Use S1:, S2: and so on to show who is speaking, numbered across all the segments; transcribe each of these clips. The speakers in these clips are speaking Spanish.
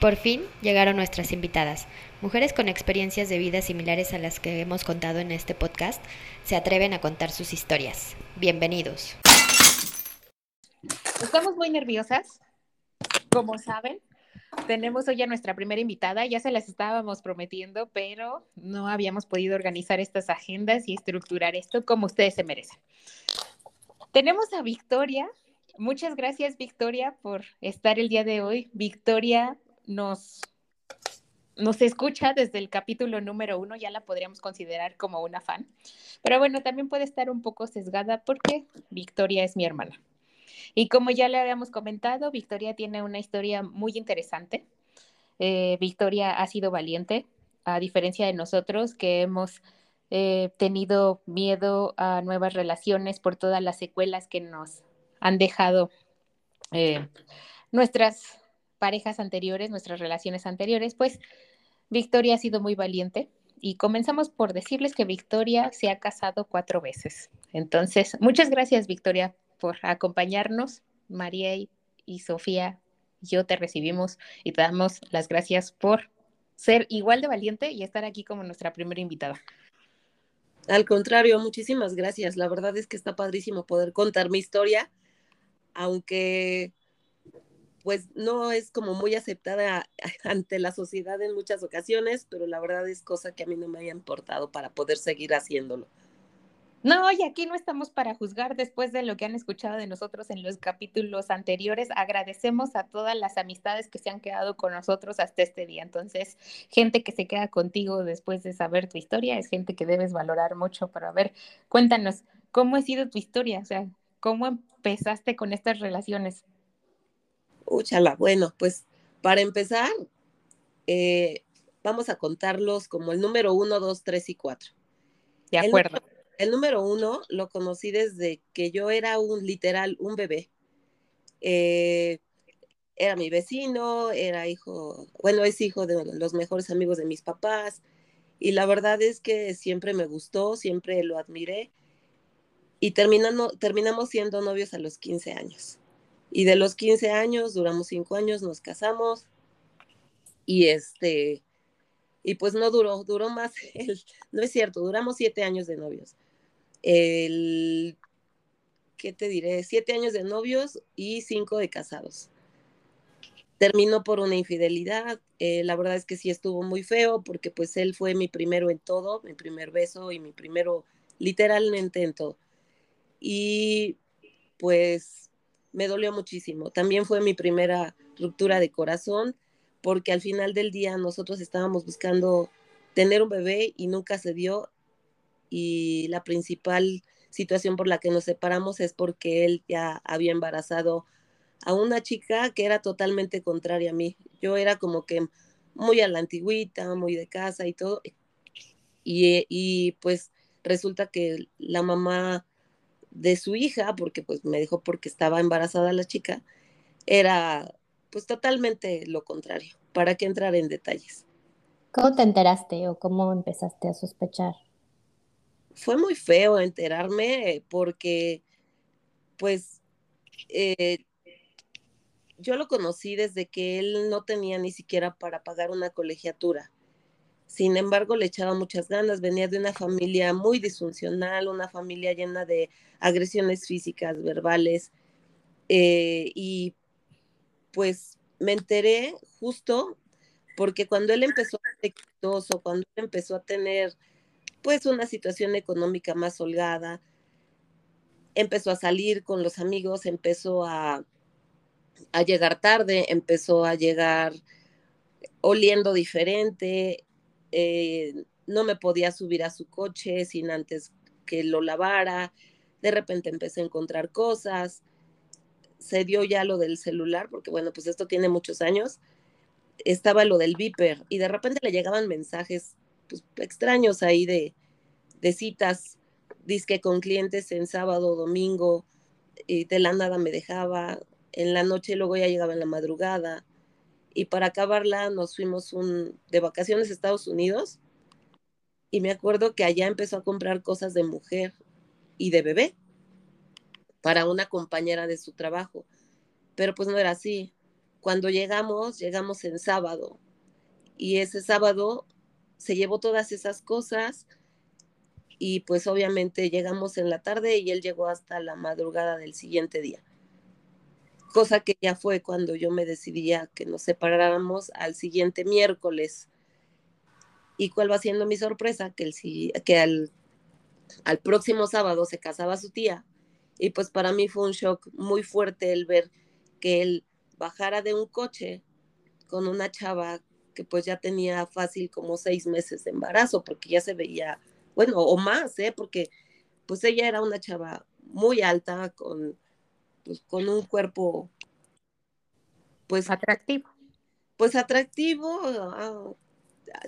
S1: Por fin llegaron nuestras invitadas. Mujeres con experiencias de vida similares a las que hemos contado en este podcast se atreven a contar sus historias. Bienvenidos.
S2: Estamos muy nerviosas, como saben. Tenemos hoy a nuestra primera invitada, ya se las estábamos prometiendo, pero no habíamos podido organizar estas agendas y estructurar esto como ustedes se merecen. Tenemos a Victoria. Muchas gracias, Victoria, por estar el día de hoy. Victoria nos, nos escucha desde el capítulo número uno, ya la podríamos considerar como una fan. Pero bueno, también puede estar un poco sesgada porque Victoria es mi hermana. Y como ya le habíamos comentado, Victoria tiene una historia muy interesante. Eh, Victoria ha sido valiente, a diferencia de nosotros que hemos eh, tenido miedo a nuevas relaciones por todas las secuelas que nos han dejado eh, nuestras parejas anteriores, nuestras relaciones anteriores, pues Victoria ha sido muy valiente y comenzamos por decirles que Victoria se ha casado cuatro veces. Entonces, muchas gracias Victoria por acompañarnos. María y Sofía, yo te recibimos y te damos las gracias por ser igual de valiente y estar aquí como nuestra primera invitada.
S3: Al contrario, muchísimas gracias. La verdad es que está padrísimo poder contar mi historia, aunque pues no es como muy aceptada ante la sociedad en muchas ocasiones, pero la verdad es cosa que a mí no me haya importado para poder seguir haciéndolo.
S2: No, y aquí no estamos para juzgar después de lo que han escuchado de nosotros en los capítulos anteriores. Agradecemos a todas las amistades que se han quedado con nosotros hasta este día. Entonces, gente que se queda contigo después de saber tu historia es gente que debes valorar mucho. Pero a ver, cuéntanos, ¿cómo ha sido tu historia? O sea, ¿cómo empezaste con estas relaciones?
S3: Úchala, bueno, pues para empezar, eh, vamos a contarlos como el número uno, dos, tres y cuatro.
S2: De acuerdo.
S3: El, número uno lo conocí desde que yo era un literal, un bebé. Eh, era mi vecino, era hijo, bueno, es hijo de los mejores amigos de mis papás. Y la verdad es que siempre me gustó, siempre lo admiré. Y terminando, terminamos siendo novios a los 15 años. Y de los 15 años, duramos 5 años, nos casamos y este, y pues no duró, duró más, no es cierto, duramos 7 años de novios. El, ¿qué te diré? 7 años de novios y 5 de casados. Terminó por una infidelidad, eh, la verdad es que sí estuvo muy feo porque pues él fue mi primero en todo, mi primer beso y mi primero literalmente en todo. Y pues me dolió muchísimo. También fue mi primera ruptura de corazón, porque al final del día nosotros estábamos buscando tener un bebé y nunca se dio. Y la principal situación por la que nos separamos es porque él ya había embarazado a una chica que era totalmente contraria a mí. Yo era como que muy a la antigüita, muy de casa y todo. Y, y pues resulta que la mamá de su hija, porque pues me dijo porque estaba embarazada la chica, era pues totalmente lo contrario. ¿Para qué entrar en detalles?
S1: ¿Cómo te enteraste o cómo empezaste a sospechar?
S3: Fue muy feo enterarme porque pues eh, yo lo conocí desde que él no tenía ni siquiera para pagar una colegiatura. Sin embargo, le echaba muchas ganas, venía de una familia muy disfuncional, una familia llena de agresiones físicas, verbales, eh, y pues me enteré justo porque cuando él empezó a ser exitoso, cuando él empezó a tener pues una situación económica más holgada, empezó a salir con los amigos, empezó a, a llegar tarde, empezó a llegar oliendo diferente, eh, no me podía subir a su coche sin antes que lo lavara, de repente empecé a encontrar cosas, se dio ya lo del celular, porque bueno, pues esto tiene muchos años, estaba lo del Viper y de repente le llegaban mensajes pues, extraños ahí de, de citas, disque con clientes en sábado, domingo, y de la nada me dejaba, en la noche luego ya llegaba en la madrugada, y para acabarla nos fuimos un, de vacaciones a Estados Unidos y me acuerdo que allá empezó a comprar cosas de mujer y de bebé para una compañera de su trabajo, pero pues no era así. cuando llegamos, llegamos en sábado y ese sábado se llevó todas esas cosas y pues obviamente llegamos en la tarde y él llegó hasta la madrugada del siguiente día. Cosa que ya fue cuando yo me decidí a que nos separáramos al siguiente miércoles. ¿Y cuál va siendo mi sorpresa? Que, el, que al, al próximo sábado se casaba su tía. Y pues para mí fue un shock muy fuerte el ver que él bajara de un coche con una chava que pues ya tenía fácil como seis meses de embarazo, porque ya se veía, bueno, o más, ¿eh? Porque pues ella era una chava muy alta, con, pues, con un cuerpo,
S2: pues... Atractivo.
S3: Pues atractivo, ah,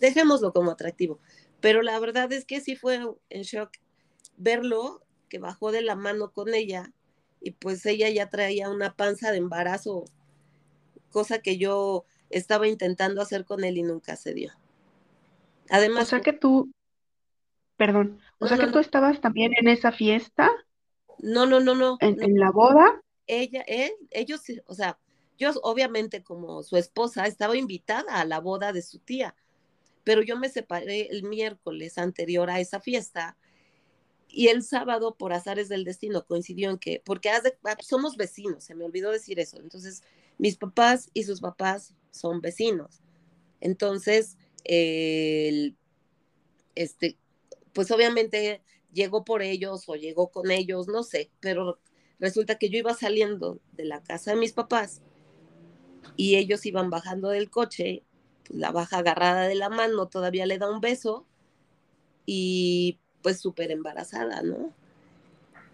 S3: dejémoslo como atractivo, pero la verdad es que sí fue en shock verlo, que bajó de la mano con ella, y pues ella ya traía una panza de embarazo, cosa que yo estaba intentando hacer con él y nunca se dio.
S4: Además, o sea que tú, perdón, o sea que tú estabas también en esa fiesta.
S3: No, no, no, no.
S4: En, la boda.
S3: Ella, él, ellos, o sea, yo obviamente como su esposa estaba invitada a la boda de su tía, pero yo me separé el miércoles anterior a esa fiesta y el sábado, por azares del destino, coincidió en que, porque ah, somos vecinos, se me olvidó decir eso. Entonces, mis papás y sus papás son vecinos. Entonces, este, pues obviamente llegó por ellos o llegó con ellos, no sé, pero resulta que yo iba saliendo de la casa de mis papás y ellos iban bajando del coche, pues la baja agarrada de la mano, todavía le da un beso y pues súper embarazada, ¿no?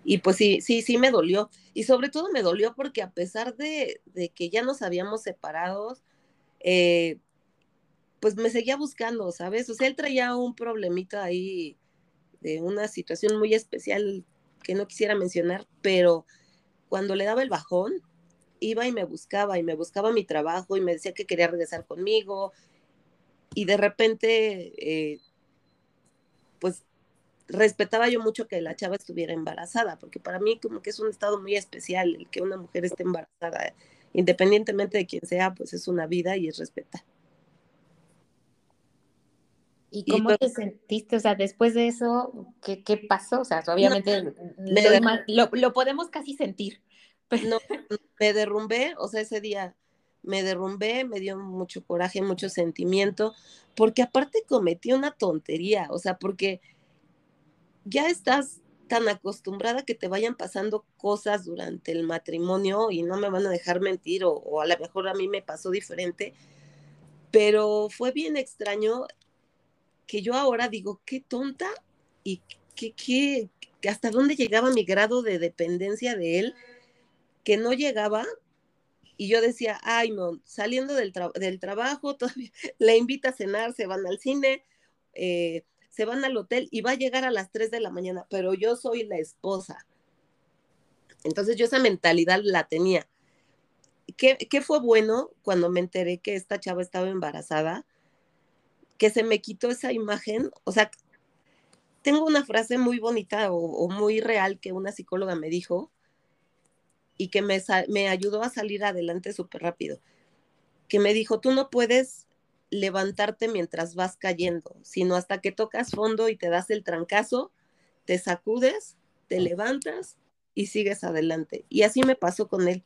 S3: Y pues sí, sí, sí me dolió. Y sobre todo me dolió porque a pesar de, de que ya nos habíamos separado, eh, pues me seguía buscando, ¿sabes? O sea, él traía un problemita ahí de una situación muy especial que no quisiera mencionar, pero cuando le daba el bajón, iba y me buscaba y me buscaba mi trabajo y me decía que quería regresar conmigo y de repente, eh, pues respetaba yo mucho que la chava estuviera embarazada, porque para mí como que es un estado muy especial el que una mujer esté embarazada independientemente de quién sea, pues es una vida y es respetar.
S2: ¿Y cómo te sentiste? O sea, después de eso, ¿qué, qué pasó? O sea, obviamente lo, podemos casi sentir.
S3: No, me derrumbé, o sea, ese día me derrumbé, me dio mucho coraje, mucho sentimiento, porque aparte cometí una tontería, o sea, porque ya estás tan acostumbrada que te vayan pasando cosas durante el matrimonio y no me van a dejar mentir o, a lo mejor a mí me pasó diferente, pero fue bien extraño que yo ahora digo, qué tonta y qué, qué, hasta dónde llegaba mi grado de dependencia de él, que no llegaba y yo decía, ay, saliendo del, del trabajo, todavía le invita a cenar, se van al cine, eh, se van al hotel y va a llegar a las 3 de la mañana, pero yo soy la esposa. Entonces yo esa mentalidad la tenía. ¿Qué, ¿Qué, fue bueno cuando me enteré que esta chava estaba embarazada? Que se me quitó esa imagen. O sea, tengo una frase muy bonita o, muy real que una psicóloga me dijo y que me, me ayudó a salir adelante súper rápido. Que me dijo, tú no puedes levantarte mientras vas cayendo, sino hasta que tocas fondo y te das el trancazo, te sacudes, te levantas y sigues adelante. Y así me pasó con él.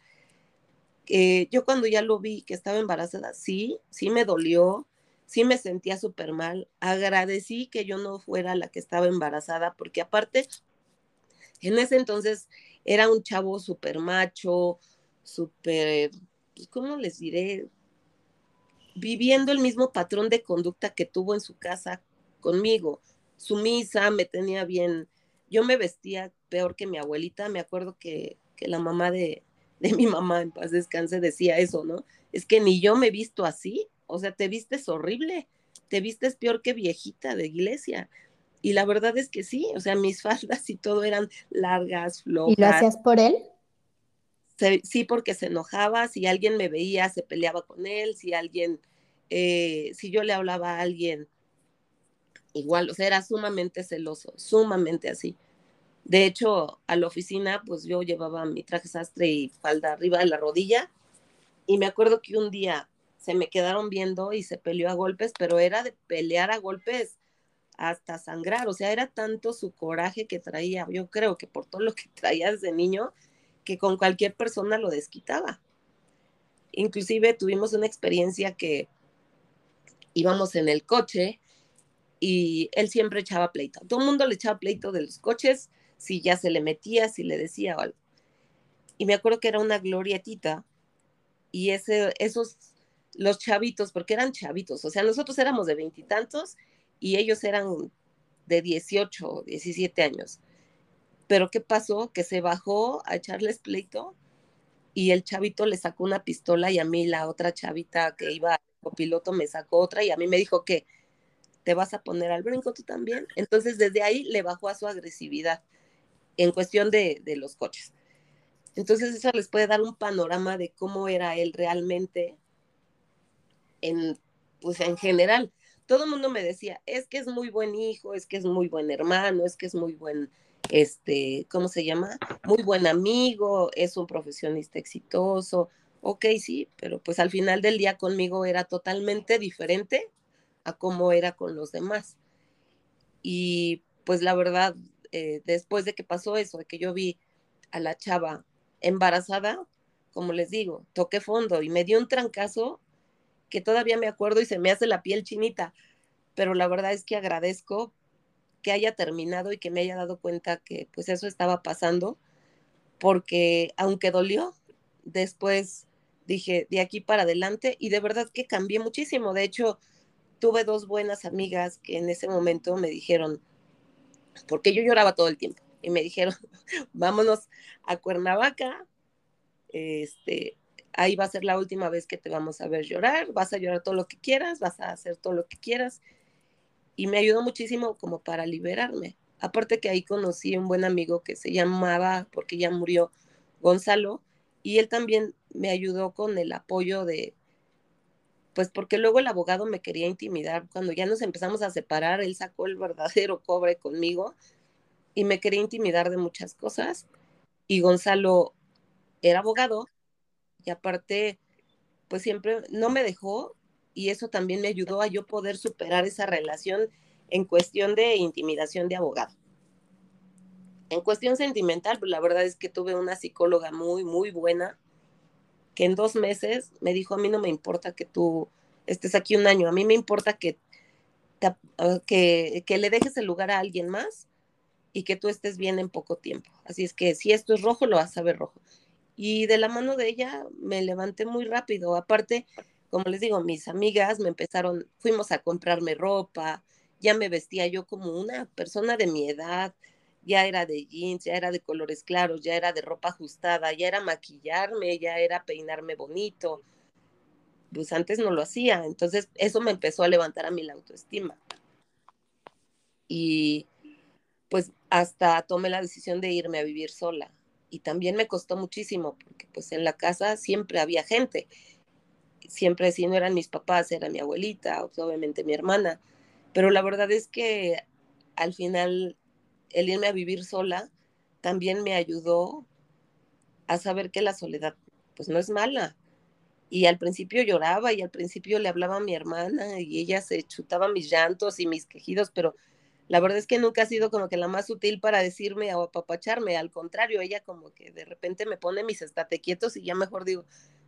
S3: Eh, yo cuando ya lo vi que estaba embarazada, sí, sí me dolió, sí me sentía súper mal. Agradecí que yo no fuera la que estaba embarazada, porque aparte, en ese entonces era un chavo súper macho, súper, pues, ¿cómo les diré? viviendo el mismo patrón de conducta que tuvo en su casa conmigo. Sumisa, me tenía bien. Yo me vestía peor que mi abuelita. Me acuerdo que, la mamá de, de mi mamá, en paz descanse, decía eso, ¿no? Es que ni yo me he visto así. O sea, te vistes horrible. Te vistes peor que viejita de iglesia. Y la verdad es que sí, o sea, mis faldas y todo eran largas, flojas.
S1: ¿Y lo hacías por él?
S3: sí, porque se enojaba, si alguien me veía, se peleaba con él, si alguien eh, si yo le hablaba a alguien, igual, o sea, era sumamente celoso, sumamente así. De hecho, a la oficina, pues yo llevaba mi traje sastre y falda arriba de la rodilla Y me acuerdo que un día se me quedaron viendo y se peleó a golpes, pero era de pelear a golpes hasta sangrar, o sea, era tanto su coraje que traía, yo creo que por todo lo que traía desde niño, que con cualquier persona lo desquitaba. Inclusive tuvimos una experiencia que íbamos en el coche y él siempre echaba pleito. Todo el mundo le echaba pleito de los coches, si ya se le metía, si le decía algo. Y me acuerdo que era una glorietita y ese, esos, los chavitos, porque eran chavitos, o sea, nosotros éramos de veintitantos y ellos eran de 18, 17 años. Pero ¿qué pasó? Que se bajó a echarles pleito y el chavito le sacó una pistola y a mí la otra chavita que iba copiloto me sacó otra y a mí me dijo que te vas a poner al brinco tú también. Entonces desde ahí le bajó a su agresividad en cuestión de, de los coches. Entonces eso les puede dar un panorama de cómo era él realmente en, pues en general todo el mundo me decía, es que es muy buen hijo, es que es muy buen hermano, es que es muy buen, este, ¿cómo se llama? Muy buen amigo, es un profesionista exitoso. Ok, sí, pero pues al final del día conmigo era totalmente diferente a cómo era con los demás. Y pues la verdad, eh, después de que pasó eso, de que yo vi a la chava embarazada, como les digo, toqué fondo y me dio un trancazo que todavía me acuerdo y se me hace la piel chinita, pero la verdad es que agradezco que haya terminado y que me haya dado cuenta que pues eso estaba pasando, porque aunque dolió, después dije de aquí para adelante y de verdad que cambié muchísimo. De hecho, tuve dos buenas amigas que en ese momento me dijeron, porque yo lloraba todo el tiempo, y me dijeron, vámonos a Cuernavaca, este, ahí va a ser la última vez que te vamos a ver llorar, vas a llorar todo lo que quieras, vas a hacer todo lo que quieras. Y me ayudó muchísimo como para liberarme. Aparte que ahí conocí un buen amigo que se llamaba, porque ya murió, Gonzalo, y él también me ayudó con el apoyo de, pues porque luego el abogado me quería intimidar. Cuando ya nos empezamos a separar, él sacó el verdadero cobre conmigo y me quería intimidar de muchas cosas. Y Gonzalo era abogado y aparte, pues siempre no me dejó y eso también me ayudó a yo poder superar esa relación en cuestión de intimidación de abogado. En cuestión sentimental, pues la verdad es que tuve una psicóloga muy, muy buena, que en dos meses me dijo, a mí no me importa que tú estés aquí un año, a mí me importa que, que, que le dejes el lugar a alguien más y que tú estés bien en poco tiempo. Así es que si esto es rojo, lo vas a ver rojo y de la mano de ella me levanté muy rápido. Aparte, como les digo, mis amigas me empezaron, fuimos a comprarme ropa, ya me vestía yo como una persona de mi edad, ya era de jeans, ya era de colores claros, ya era de ropa ajustada, ya era maquillarme, ya era peinarme bonito. Pues antes no lo hacía, entonces eso me empezó a levantar a mí la autoestima. Y pues hasta tomé la decisión de irme a vivir sola y también me costó muchísimo porque pues en la casa siempre había gente. Siempre si no eran mis papás, era mi abuelita, obviamente mi hermana. Pero la verdad es que al final el irme a vivir sola también me ayudó a saber que la soledad pues no es mala. Y al principio lloraba y al principio le hablaba a mi hermana y ella se chutaba mis llantos y mis quejidos, pero la verdad es que nunca ha sido como que la más sutil para decirme o apapacharme, al contrario, ella como que de repente me pone mis estate quietos y ya mejor digo,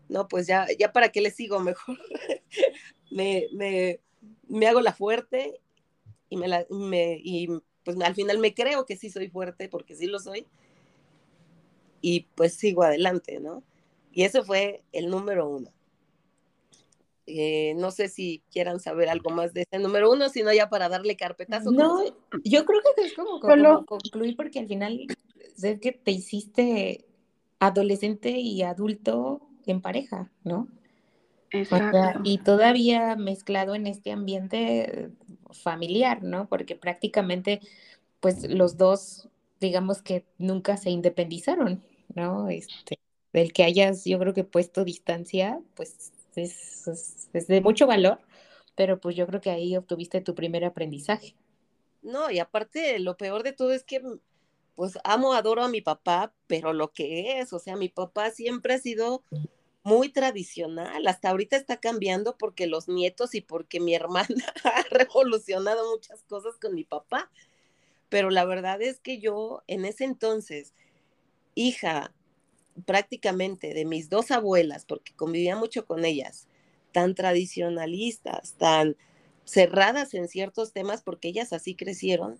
S3: no, pues ya, ya para qué le sigo, mejor me, me, me, hago la fuerte y, me la, me, y pues al final me creo que sí soy fuerte, porque sí lo soy, y pues sigo adelante, ¿no? Y eso fue el número uno. Eh, no sé si quieran saber algo más de ese número uno, sino ya para darle carpetazo.
S2: No, yo creo que es como, concluir porque al final sé que te hiciste adolescente y adulto en pareja, ¿no? Exacto. y todavía mezclado en este ambiente familiar, ¿no? Porque prácticamente, pues los dos, digamos que nunca se independizaron, ¿no? Este, el que hayas, yo creo que puesto distancia, pues es, de mucho valor, pero pues yo creo que ahí obtuviste tu primer aprendizaje.
S3: No, y aparte lo peor de todo es que pues amo, adoro a mi papá, pero lo que es, o sea, mi papá siempre ha sido muy tradicional. Hasta ahorita está cambiando porque los nietos y porque mi hermana ha revolucionado muchas cosas con mi papá. Pero la verdad es que yo en ese entonces, hija prácticamente de mis dos abuelas, porque convivía mucho con ellas, tan tradicionalistas, tan cerradas en ciertos temas, porque ellas así crecieron,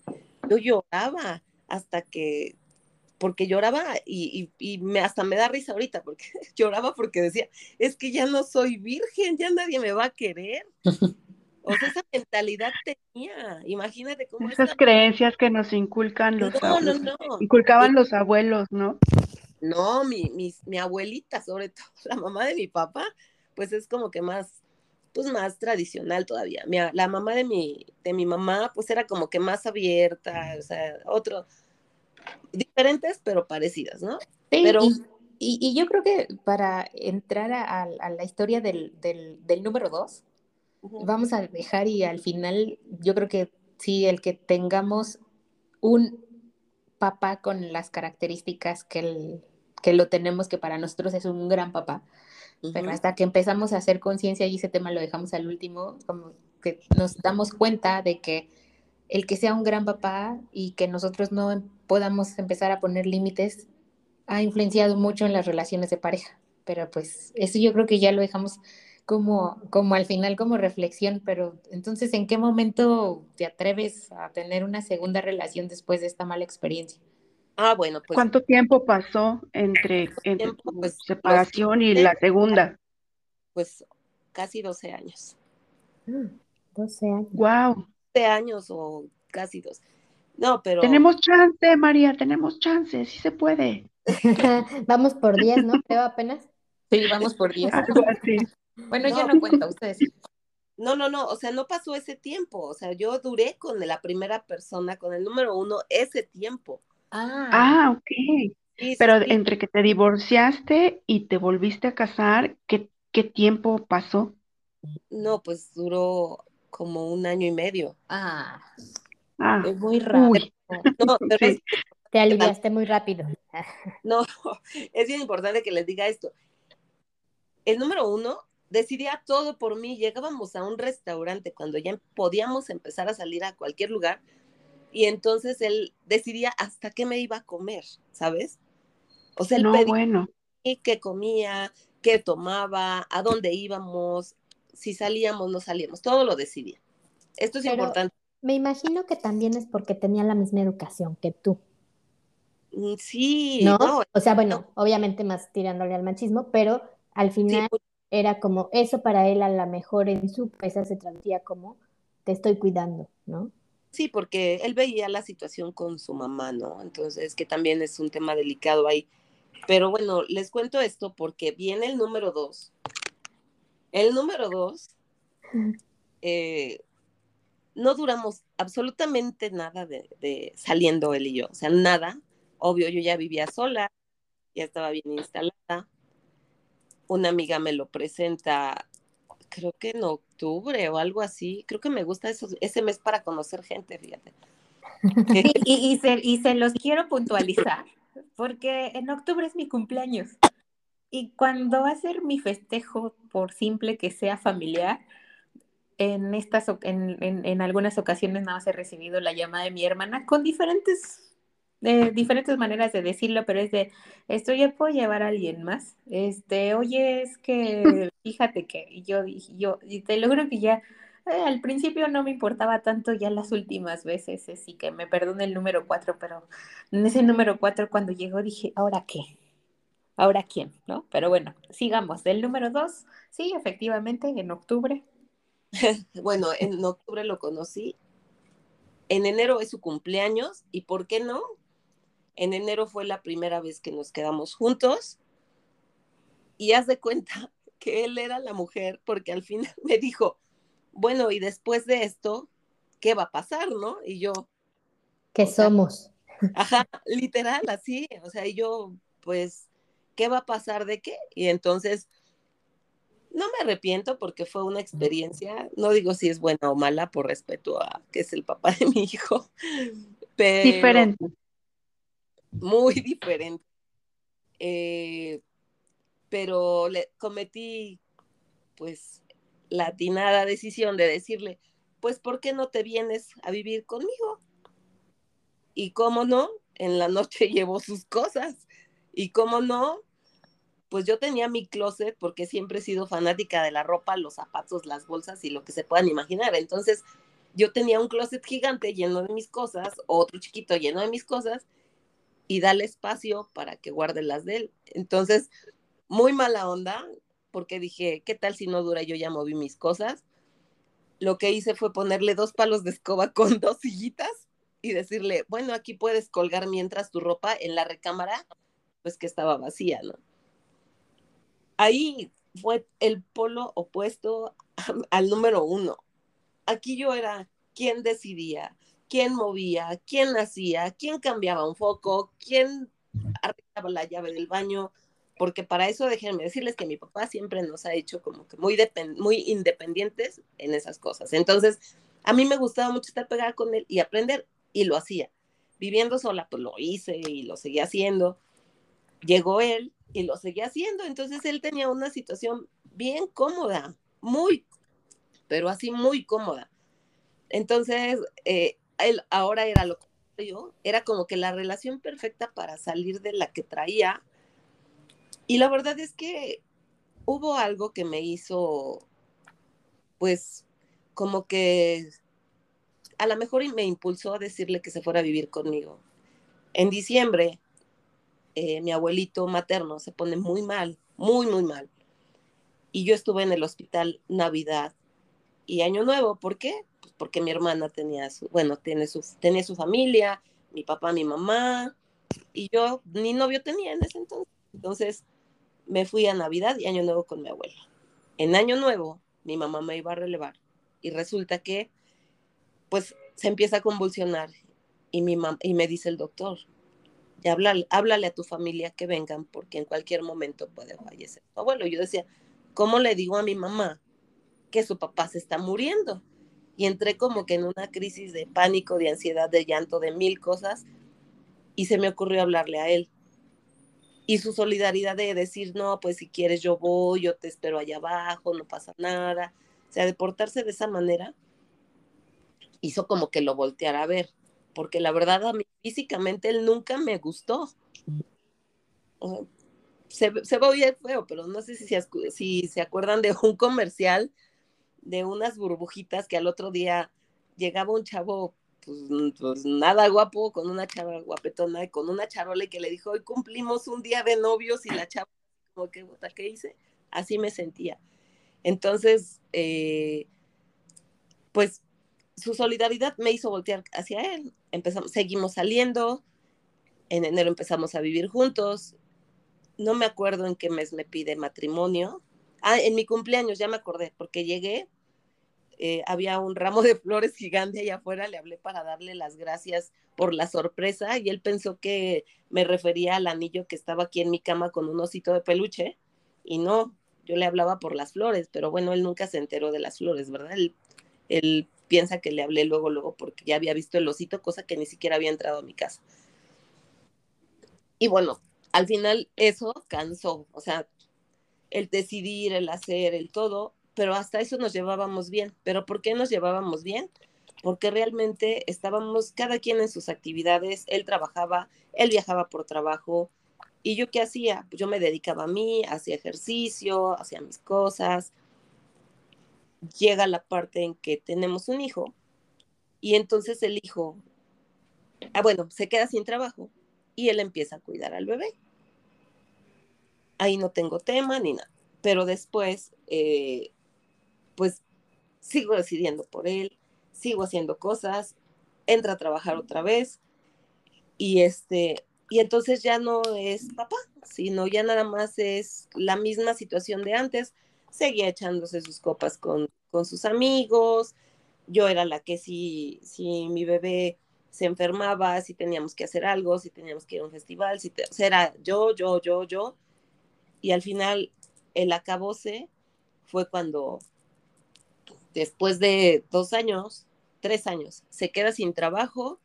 S3: yo lloraba hasta que porque lloraba y, me, hasta me da risa ahorita, porque lloraba porque decía, es que ya no soy virgen, ya nadie me va a querer. O sea, esa mentalidad tenía, imagínate cómo...
S4: Esas creencias que nos inculcan los, abuelos, inculcaban los abuelos, ¿no?
S3: No, mi, mi, abuelita, sobre todo la mamá de mi papá, pues es como que más, pues más tradicional todavía. la mamá de mi, de mi mamá, pues era como que más abierta, o sea, otro, diferentes pero parecidas, ¿no?
S2: Sí, pero... Y, yo creo que para entrar a, la historia del, número dos, vamos a dejar y al final yo creo que sí, el que tengamos un papá con las características que, que lo tenemos, que para nosotros es un gran papá, pero hasta que empezamos a hacer conciencia y ese tema lo dejamos al último, como que nos damos cuenta de que el que sea un gran papá y que nosotros no podamos empezar a poner límites ha influenciado mucho en las relaciones de pareja. Pero pues eso yo creo que ya lo dejamos como, como al final como reflexión, pero entonces, ¿en qué momento te atreves a tener una segunda relación después de esta mala experiencia?
S3: Ah, bueno, pues.
S4: ¿Cuánto tiempo pasó entre, entre pues, separación y la segunda?
S3: Pues casi 12 años.
S2: 12 años.
S4: Wow
S3: años o casi dos. No, pero.
S4: Tenemos chance, María, tenemos chance, sí se puede.
S1: vamos por 10, ¿no? Creo apenas.
S2: Sí, vamos por 10. Bueno, ya no cuenta ustedes.
S3: No, no, no, o sea, no pasó ese tiempo. O sea, yo duré con la primera persona, con el número uno, ese tiempo.
S4: Ah, ah ok. Pero entre que te divorciaste y te volviste a casar, ¿qué, qué tiempo pasó?
S3: No, pues duró como un año y medio.
S2: Ah, ah es muy rápido.
S1: No, Te aliviaste muy rápido.
S3: No, es bien importante que les diga esto. El número uno decidía todo por mí. Llegábamos a un restaurante cuando ya podíamos empezar a salir a cualquier lugar y entonces él decidía hasta qué me iba a comer, ¿sabes? O sea, él
S4: no,
S3: pedía
S4: bueno.
S3: qué comía, qué tomaba, a dónde íbamos, si salíamos, no salíamos, todo lo decidía. Esto es importante.
S1: Me imagino que también es porque tenía la misma educación que tú.
S3: Mm, sí,
S1: ¿no? o sea, bueno, obviamente más tirándole al machismo, pero al final pues era como eso para él a lo mejor en su pesa se traducía como te estoy cuidando, ¿no?
S3: Sí, porque él veía la situación con su mamá, ¿no? Entonces, que también es un tema delicado ahí. Pero bueno, les cuento esto porque viene el número dos, el número dos, eh, no duramos absolutamente nada de, saliendo él y yo, o sea, nada. Obvio, yo ya vivía sola, ya estaba bien instalada. Una amiga me lo presenta, creo que en octubre o algo así. Creo que me gusta eso, ese mes para conocer gente, fíjate.
S2: y, y se los quiero puntualizar, porque en octubre es mi cumpleaños. Y cuando va a ser mi festejo, por simple que sea familiar, en, estas, en, en, algunas ocasiones nada más he recibido la llamada de mi hermana con diferentes, eh, diferentes maneras de decirlo, pero es de, esto ya puedo llevar a alguien más. Este, oye, es que fíjate que yo dije, yo, y te logro que ya eh, al principio no me importaba tanto, ya las últimas veces, así que me perdone el número cuatro, pero en ese número cuatro cuando llegó dije, ¿ahora qué? ahora quién, ¿no? Pero bueno, sigamos. Del número dos, sí, efectivamente, en octubre.
S3: bueno, en octubre lo conocí. En enero es su cumpleaños y ¿por qué no? En enero fue la primera vez que nos quedamos juntos y haz de cuenta que él era la mujer porque al final me dijo, bueno, y después de esto, ¿qué va a pasar, no? Y yo...
S1: ¿Qué somos?
S3: Ajá, literal, así, o sea, y yo, pues, ¿qué va a pasar de qué? Y entonces, no me arrepiento porque fue una experiencia, no digo si es buena o mala por respeto a que es el papá de mi hijo, pero...
S4: Diferente.
S3: Muy diferente. Eh, pero le cometí pues la atinada decisión de decirle, pues ¿por qué no te vienes a vivir conmigo? Y cómo no, en la noche llevó sus cosas. Y cómo no, pues yo tenía mi closet porque siempre he sido fanática de la ropa, los zapatos, las bolsas y lo que se puedan imaginar. Entonces, yo tenía un closet gigante lleno de mis cosas, otro chiquito lleno de mis cosas, y dale espacio para que guarde las de él. Entonces, muy mala onda, porque dije, ¿qué tal si no dura? Yo ya moví mis cosas. Lo que hice fue ponerle dos palos de escoba con dos sillitas y decirle, bueno, aquí puedes colgar mientras tu ropa en la recámara, pues que estaba vacía, ¿no? Ahí fue el polo opuesto al número uno. Aquí yo era quien decidía, quién movía, quién hacía, quién cambiaba un foco, quién arreglaba la llave del baño, porque para eso déjenme decirles que mi papá siempre nos ha hecho como que muy, muy independientes en esas cosas. Entonces, a mí me gustaba mucho estar pegada con él y aprender, y lo hacía. Viviendo sola, pues lo hice y lo seguía haciendo. Llegó él y lo seguía haciendo, entonces él tenía una situación bien cómoda, muy, pero así muy cómoda. Entonces, eh, ahora era lo yo, era como que la relación perfecta para salir de la que traía y la verdad es que hubo algo que me hizo, pues, como que a lo mejor me impulsó a decirle que se fuera a vivir conmigo. En diciembre, eh, mi abuelito materno se pone muy mal, muy, muy mal. Y yo estuve en el hospital Navidad y Año Nuevo. ¿Por qué? Pues porque mi hermana tenía su, bueno, tiene su, tenía su familia, mi papá, mi mamá, y yo ni novio tenía en ese entonces. Entonces, me fui a Navidad y Año Nuevo con mi abuela. En Año Nuevo, mi mamá me iba a relevar y resulta que, pues, se empieza a convulsionar y, mi y me dice el doctor, ya háblale, háblale a tu familia que vengan porque en cualquier momento puede fallecer tu abuelo. Yo decía, ¿cómo le digo a mi mamá que su papá se está muriendo? Y entré como que en una crisis de pánico, de ansiedad, de llanto, de mil cosas y se me ocurrió hablarle a él y su solidaridad de decir, no, pues si quieres yo voy, yo te espero allá abajo, no pasa nada. O sea, de portarse de esa manera hizo como que lo volteara a ver, porque la verdad a mí físicamente él nunca me gustó. se, se ve bien feo, pero no sé si, si se acuerdan de un comercial de unas burbujitas que al otro día llegaba un chavo pues, pues, nada guapo, con una chava guapetona, con una charola que le dijo, hoy cumplimos un día de novios y la chava, como que, ¿qué hice? Así me sentía. Entonces, eh, pues su solidaridad me hizo voltear hacia él. Empezamos, seguimos saliendo, en enero empezamos a vivir juntos. No me acuerdo en qué mes me pide matrimonio. Ah, en mi cumpleaños, ya me acordé, porque llegué eh, había un ramo de flores gigante allá afuera, le hablé para darle las gracias por la sorpresa y él pensó que me refería al anillo que estaba aquí en mi cama con un osito de peluche y no, yo le hablaba por las flores, pero bueno, él nunca se enteró de las flores, ¿verdad? Él, él piensa que le hablé luego, luego, porque ya había visto el osito, cosa que ni siquiera había entrado a mi casa. Y bueno, al final eso cansó, o sea, el decidir, el hacer, el todo, pero hasta eso nos llevábamos bien. ¿Pero por qué nos llevábamos bien? Porque realmente estábamos cada quien en sus actividades, él trabajaba, él viajaba por trabajo, y yo qué hacía? Pues yo me dedicaba a mí, hacía ejercicio, hacía mis cosas. Llega la parte en que tenemos un hijo y entonces el hijo, ah, bueno, se queda sin trabajo y él empieza a cuidar al bebé. Ahí no tengo tema ni nada, pero después eh, pues sigo decidiendo por él, sigo haciendo cosas, entra a trabajar otra vez y este y entonces ya no es papá, sino ya nada más es la misma situación de antes, seguía echándose sus copas con, con sus amigos, yo era la que si, si mi bebé se enfermaba, si teníamos que hacer algo, si teníamos que ir a un festival, si o sea, era yo, yo, yo, yo, y al final el acabose fue cuando después de dos años, tres años, se queda sin trabajo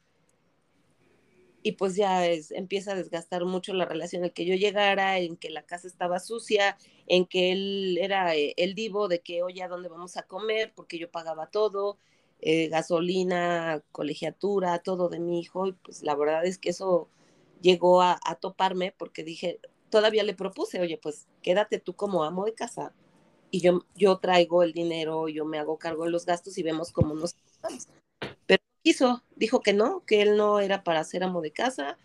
S3: y pues ya es, empieza a desgastar mucho la relación en que yo llegara, en que la casa estaba sucia, en que él era eh, el divo de que, oye, ¿a dónde vamos a comer? Porque yo pagaba todo, eh, gasolina, colegiatura, todo de mi hijo, y pues la verdad es que eso llegó a, a toparme porque dije, todavía le propuse, oye, pues quédate tú como amo de casa y yo, yo traigo el dinero, yo me hago cargo de los gastos y vemos cómo nos Pero quiso, dijo que no, que él no era para ser amo de casa.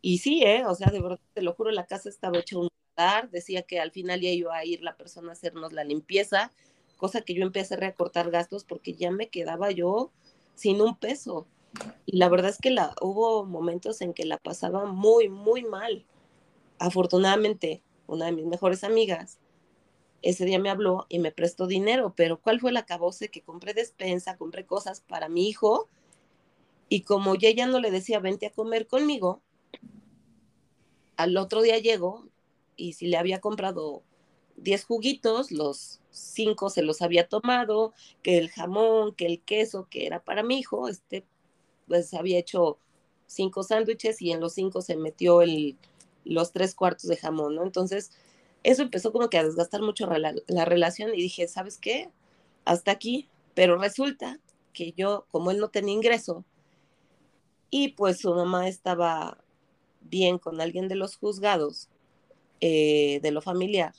S3: Y sí, ¿eh? O sea, de verdad, te lo juro, la casa estaba hecha un lugar, decía que al final ya iba a ir la persona a hacernos la limpieza, cosa que yo empecé a recortar gastos porque ya me quedaba yo sin un peso. Y la verdad es que la, hubo momentos en que la pasaba muy, muy mal. Afortunadamente, una de mis mejores amigas ese día me habló y me prestó dinero, pero ¿cuál fue la cabose que compré despensa, compré cosas para mi hijo? Y como ya ella no le decía, vente a comer conmigo, al otro día llego y si le había comprado 10 juguitos, los 5 se los había tomado, que el jamón, que el queso, que era para mi hijo, este, pues había hecho cinco sándwiches y en los cinco se metió el, los tres cuartos de jamón, ¿no? Entonces, eso empezó como que a desgastar mucho la, relación y dije, ¿sabes qué? Hasta aquí, pero resulta que yo, como él no tenía ingreso y pues su mamá estaba bien con alguien de los juzgados eh, de lo familiar,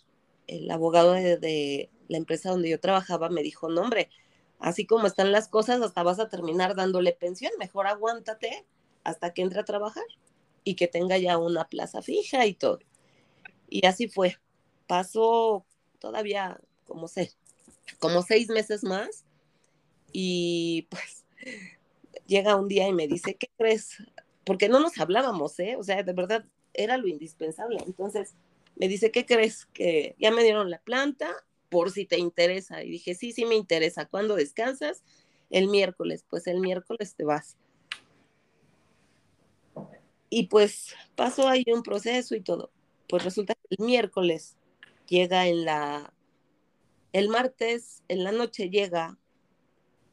S3: el abogado de, de, la empresa donde yo trabajaba me dijo, no hombre, así como están las cosas, hasta vas a terminar dándole pensión, mejor aguántate hasta que entre a trabajar y que tenga ya una plaza fija y todo. Y así fue pasó todavía como, sé, como seis meses más y pues llega un día y me dice, ¿qué crees? Porque no nos hablábamos, ¿eh? O sea, de verdad era lo indispensable. Entonces me dice, ¿qué crees? Que ya me dieron la planta por si te interesa. Y dije, sí, sí me interesa. ¿Cuándo descansas? El miércoles. Pues el miércoles te vas. Y pues pasó ahí un proceso y todo. Pues resulta que el miércoles llega en la, el martes, en la noche llega,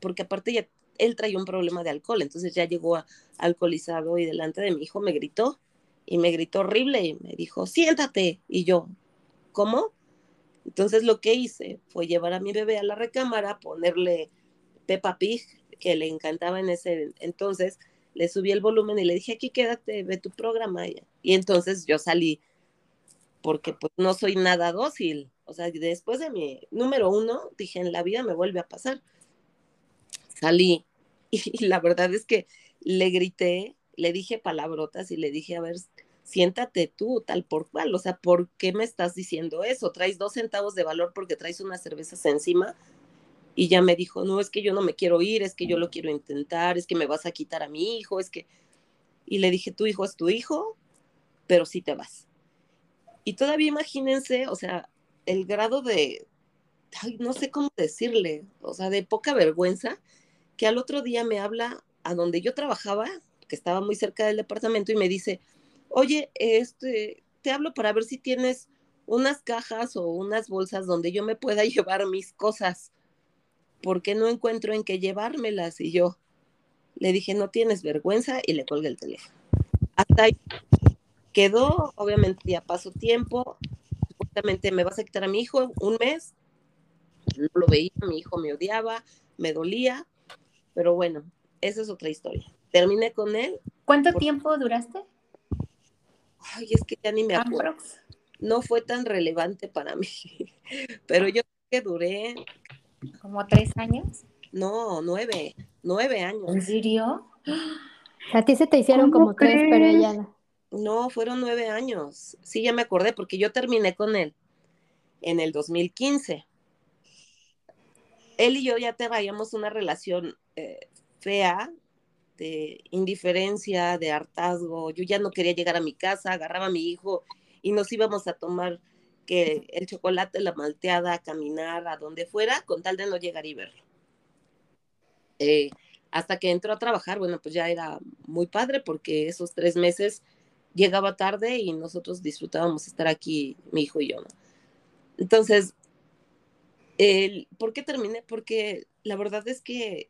S3: porque aparte ya, él traía un problema de alcohol, entonces ya llegó alcoholizado y delante de mi hijo me gritó y me gritó horrible y me dijo, siéntate. Y yo, ¿cómo? Entonces lo que hice fue llevar a mi bebé a la recámara, ponerle Peppa Pig, que le encantaba en ese entonces, le subí el volumen y le dije, aquí quédate, ve tu programa. Y entonces yo salí porque pues no soy nada dócil. O sea, después de mi número uno, dije, en la vida me vuelve a pasar. Salí y, la verdad es que le grité, le dije palabrotas y le dije, a ver, siéntate tú, tal por cual. O sea, ¿por qué me estás diciendo eso? Traes dos centavos de valor porque traes unas cervezas encima. Y ya me dijo, no, es que yo no me quiero ir, es que yo lo quiero intentar, es que me vas a quitar a mi hijo, es que... Y le dije, tu hijo es tu hijo, pero sí te vas. Y todavía imagínense, o sea, el grado de, no sé cómo decirle, o sea, de poca vergüenza, que al otro día me habla a donde yo trabajaba, que estaba muy cerca del departamento, y me dice, oye, este, te hablo para ver si tienes unas cajas o unas bolsas donde yo me pueda llevar mis cosas, porque no encuentro en qué llevármelas. Y yo le dije, no tienes vergüenza, y le colgué el teléfono. Hasta ahí quedó, obviamente ya pasó tiempo, supuestamente me vas a quitar a mi hijo un mes, no lo veía, mi hijo me odiaba, me dolía, pero bueno, esa es otra historia. Terminé con él.
S2: ¿Cuánto tiempo duraste?
S3: Ay, es que ya ni me acuerdo. No fue tan relevante para mí, pero yo que duré.
S2: ¿Como tres años?
S3: No, nueve, nueve años.
S2: ¿En serio?
S1: A ti se te hicieron como tres, pero ella no.
S3: Fueron nueve años. Sí, ya me acordé porque yo terminé con él en el 2015. Él y yo ya traíamos una relación eh, fea, de indiferencia, de hartazgo. Yo ya no quería llegar a mi casa, agarraba a mi hijo y nos íbamos a tomar que el chocolate, la malteada, a caminar a donde fuera, con tal de no llegar y verlo. Eh, hasta que entró a trabajar, bueno, pues ya era muy padre porque esos tres meses llegaba tarde y nosotros disfrutábamos estar aquí, mi hijo y yo. Entonces, el, ¿por qué terminé? Porque la verdad es que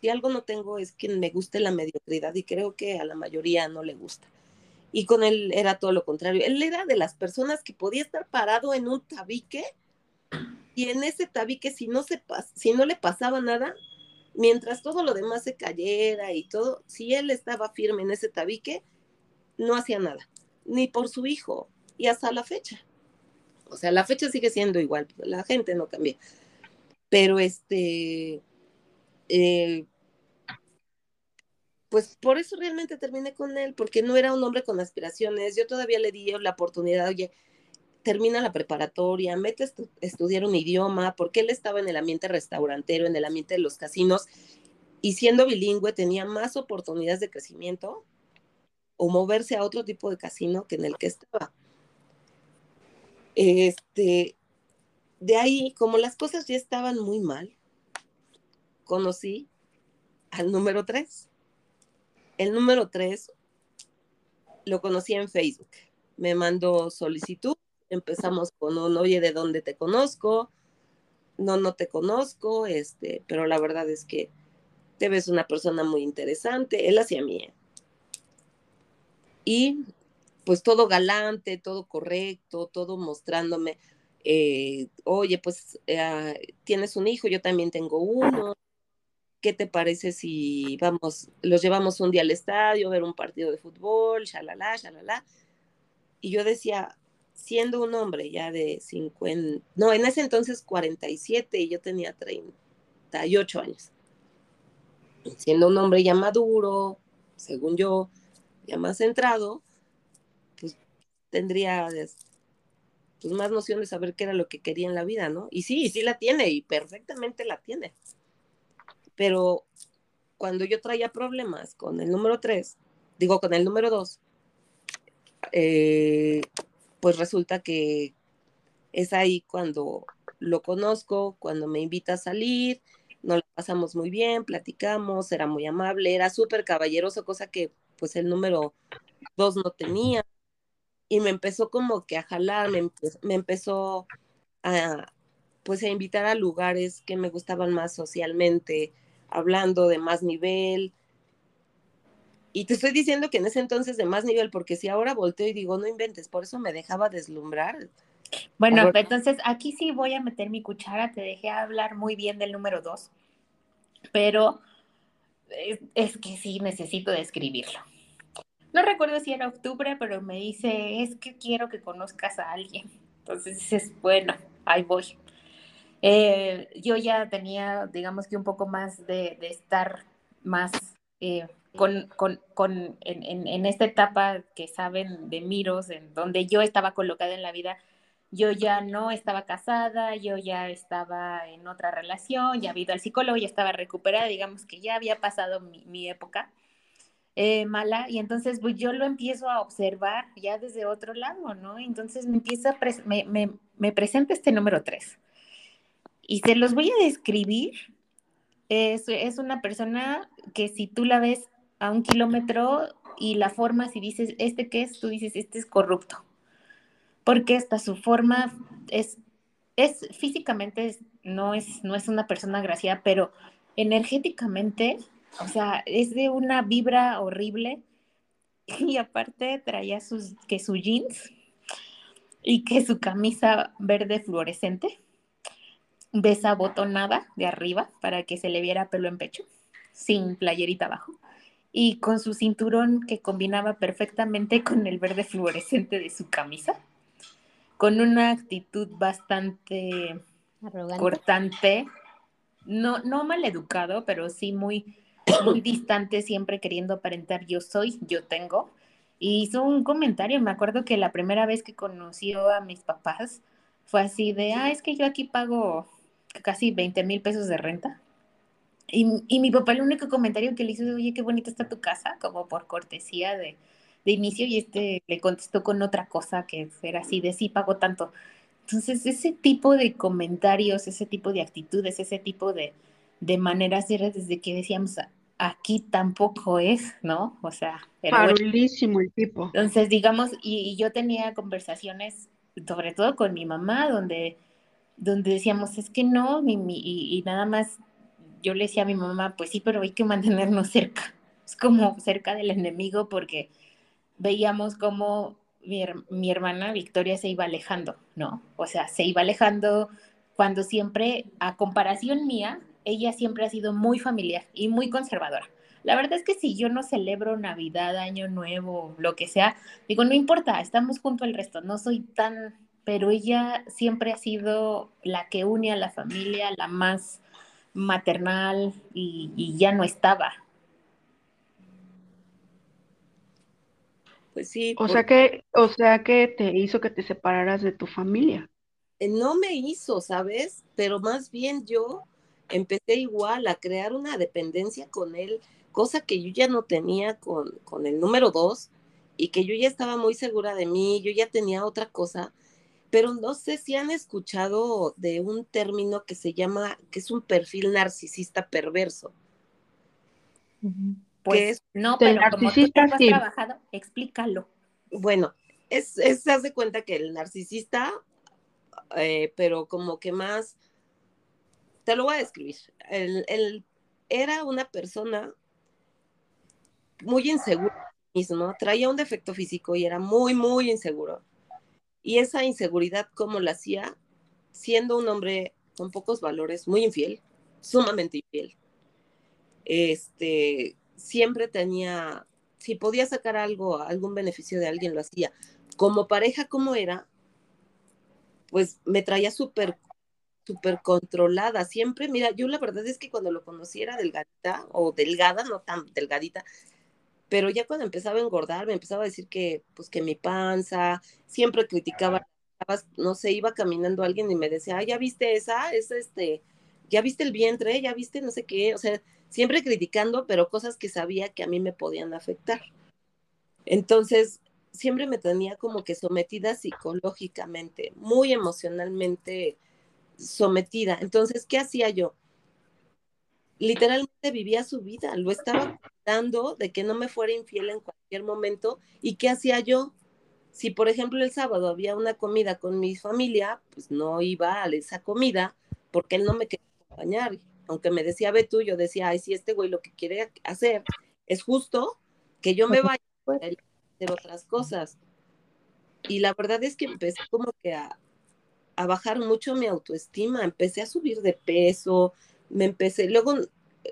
S3: si algo no tengo es que me guste la mediocridad y creo que a la mayoría no le gusta. Y con él era todo lo contrario. Él era de las personas que podía estar parado en un tabique y en ese tabique, si no, se si no le pasaba nada, mientras todo lo demás se cayera y todo, si él estaba firme en ese tabique, no hacía nada, ni por su hijo, y hasta la fecha. O sea, la fecha sigue siendo igual, la gente no cambia. Pero este, eh, pues por eso realmente terminé con él, porque no era un hombre con aspiraciones. Yo todavía le di la oportunidad, oye, termina la preparatoria, mete a estudiar un idioma, porque él estaba en el ambiente restaurantero, en el ambiente de los casinos, y siendo bilingüe tenía más oportunidades de crecimiento o moverse a otro tipo de casino que en el que estaba. Este, de ahí, como las cosas ya estaban muy mal, conocí al número tres. El número tres lo conocí en Facebook. Me mandó solicitud empezamos con un, oye, ¿de dónde te conozco? No, no te conozco, este, pero la verdad es que te ves una persona muy interesante, él hacia mí. Y pues todo galante, todo correcto, todo mostrándome, eh, oye, pues eh, tienes un hijo, yo también tengo uno, ¿qué te parece si vamos, los llevamos un día al estadio, ver un partido de fútbol, shalala, shalala? Y yo decía, siendo un hombre ya de 50, no, en ese entonces 47 y yo tenía 38 años. Siendo un hombre ya maduro, según yo, ya más centrado, pues tendría pues, más noción de saber qué era lo que quería en la vida, ¿no? Y sí, sí la tiene y perfectamente la tiene. Pero cuando yo traía problemas con el número 3, digo con el número 2, eh, pues resulta que es ahí cuando lo conozco, cuando me invita a salir, nos lo pasamos muy bien, platicamos, era muy amable, era súper caballeroso, cosa que pues el número dos no tenía. Y me empezó como que a jalar, me, me empezó a pues a invitar a lugares que me gustaban más socialmente, hablando de más nivel, y te estoy diciendo que en ese entonces de más nivel, porque si ahora volteo y digo, no inventes, por eso me dejaba deslumbrar.
S2: Bueno, entonces aquí sí voy a meter mi cuchara, te dejé hablar muy bien del número dos, pero es, que sí necesito describirlo. No recuerdo si era octubre, pero me dice, es que quiero que conozcas a alguien. Entonces dices, bueno, ahí voy. Eh, yo ya tenía, digamos que un poco más de, estar más eh, con, con, con en, en, esta etapa que saben de Miros, en donde yo estaba colocada en la vida, yo ya no estaba casada, yo ya estaba en otra relación, ya había ido al psicólogo, ya estaba recuperada, digamos que ya había pasado mi, mi época eh, mala, y entonces pues, yo lo empiezo a observar ya desde otro lado, ¿no? Entonces me empieza, me, me, me presenta este número tres. Y se los voy a describir. Es, es una persona que si tú la ves a un kilómetro y la forma, si dices, ¿este qué es? Tú dices, este es corrupto. Porque hasta su forma es, es físicamente, no, es, no es una persona graciada, pero energéticamente, o sea, es de una vibra horrible. Y aparte traía sus, que su jeans y que su camisa verde fluorescente, desabotonada de arriba para que se le viera pelo en pecho, sin playerita abajo y con su cinturón que combinaba perfectamente con el verde fluorescente de su camisa, con una actitud bastante cortante, no, no mal educado, pero sí muy, muy distante, siempre queriendo aparentar yo soy, yo tengo. Y hizo un comentario, me acuerdo que la primera vez que conoció a mis papás fue así de, ah, es que yo aquí pago casi 20 mil pesos de renta y, mi papá el único comentario que le hizo, oye, qué bonita está tu casa, como por cortesía de, inicio, y este le contestó con otra cosa que era así de sí, pago tanto. Entonces, ese tipo de comentarios, ese tipo de actitudes, ese tipo de, de maneras era desde que decíamos, aquí tampoco es, ¿no? O sea,
S4: era el tipo.
S2: Entonces, digamos, y, yo tenía conversaciones, sobre todo con mi mamá, donde, donde decíamos, es que no, y, y nada más yo le decía a mi mamá, pues sí, pero hay que mantenernos cerca. Es como cerca del enemigo porque veíamos cómo mi, hermana Victoria se iba alejando, ¿no? O sea, se iba alejando cuando siempre, a comparación mía, ella siempre ha sido muy familiar y muy conservadora. La verdad es que si yo no celebro Navidad, Año Nuevo, lo que sea, digo, no importa, estamos junto al resto, no soy tan, pero ella siempre ha sido la que une a la familia, la más maternal y ya no estaba.
S3: Pues sí.
S4: O sea que, o sea que te hizo que te separaras de tu familia.
S3: Eh, no me hizo, ¿sabes? Pero más bien yo empecé igual a crear una dependencia con él, cosa que yo ya no tenía con, con el número dos y que yo ya estaba muy segura de mí, yo ya tenía otra cosa, pero no sé si han escuchado de un término que se llama, que es un perfil narcisista perverso.
S2: Pues no, pero como tú has trabajado, explícalo.
S3: Bueno, es, es, se hace cuenta que el narcisista, eh, pero como que más, te lo voy a describir, el, era una persona muy insegura mismo, traía un defecto físico y era muy, muy inseguro. Y esa inseguridad, ¿cómo la hacía? Siendo un hombre con pocos valores, muy infiel, sumamente infiel. Este, siempre tenía, si podía sacar algo, algún beneficio de alguien, lo hacía. Como pareja, como era, pues me traía súper, súper controlada. Siempre, mira, yo la verdad es que cuando lo conocí era delgadita o delgada, no tan delgadita, pero ya cuando empezaba a engordar, me empezaba a decir que, pues que mi panza, siempre criticaba, no sé, iba caminando alguien y me decía, ah, ya viste esa, es este, ya viste el vientre, ya viste no sé qué, o sea, siempre criticando, pero cosas que sabía que a mí me podían afectar. Entonces, siempre me tenía como que sometida psicológicamente, muy emocionalmente sometida. Entonces, ¿qué hacía yo? Literalmente vivía su vida, lo estaba cuidando de que no me fuera infiel en cualquier momento. ¿Y qué hacía yo? Si, por ejemplo, el sábado había una comida con mi familia, pues no iba a esa comida porque él no me quería acompañar aunque me decía ve tú, yo decía, ay, si este güey lo que quiere hacer es justo que yo me vaya a hacer otras cosas. Y la verdad es que empecé como que a, a bajar mucho mi autoestima, empecé a subir de peso, me empecé, luego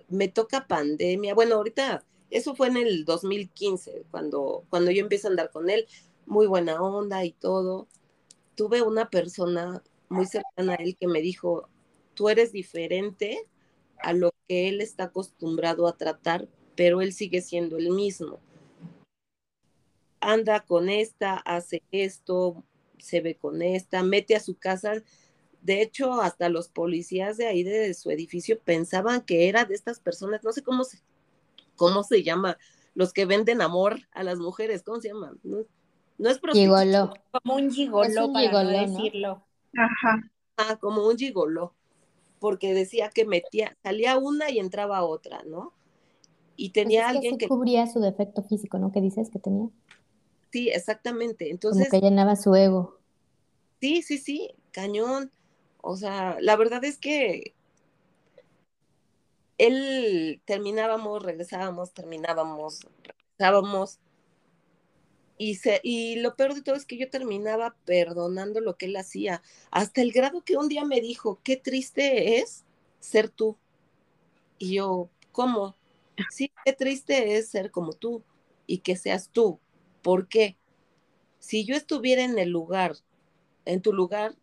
S3: me toca pandemia, bueno, ahorita, eso fue en el 2015, cuando, cuando yo empiezo a andar con él, muy buena onda y todo. Tuve una persona muy cercana a él que me dijo, tú eres diferente a lo que él está acostumbrado a tratar, pero él sigue siendo el mismo. Anda con esta, hace esto, se ve con esta, mete a su casa. De hecho, hasta los policías de ahí de su edificio pensaban que era de estas personas, no sé cómo se, cómo se llama, los que venden amor a las mujeres, ¿cómo se llama? No, es
S1: prostitución.
S2: Como un gigoló, para no decirlo.
S3: Ajá. Ah, como un gigoló porque decía que metía, salía una y entraba otra, ¿no? Y tenía pues alguien que,
S1: cubría su defecto físico, ¿no? ¿Qué dices que tenía?
S3: Sí, exactamente. Entonces.
S1: Como que llenaba su ego.
S3: Sí, sí, sí, cañón. O sea, la verdad es que él terminábamos, regresábamos, terminábamos, regresábamos, y, lo peor de todo es que yo terminaba perdonando lo que él hacía, hasta el grado que un día me dijo, qué triste es ser tú. Y yo, ¿cómo? Sí, qué triste es ser como tú y que seas tú. ¿Por qué? Si yo estuviera en el lugar, en tu lugar,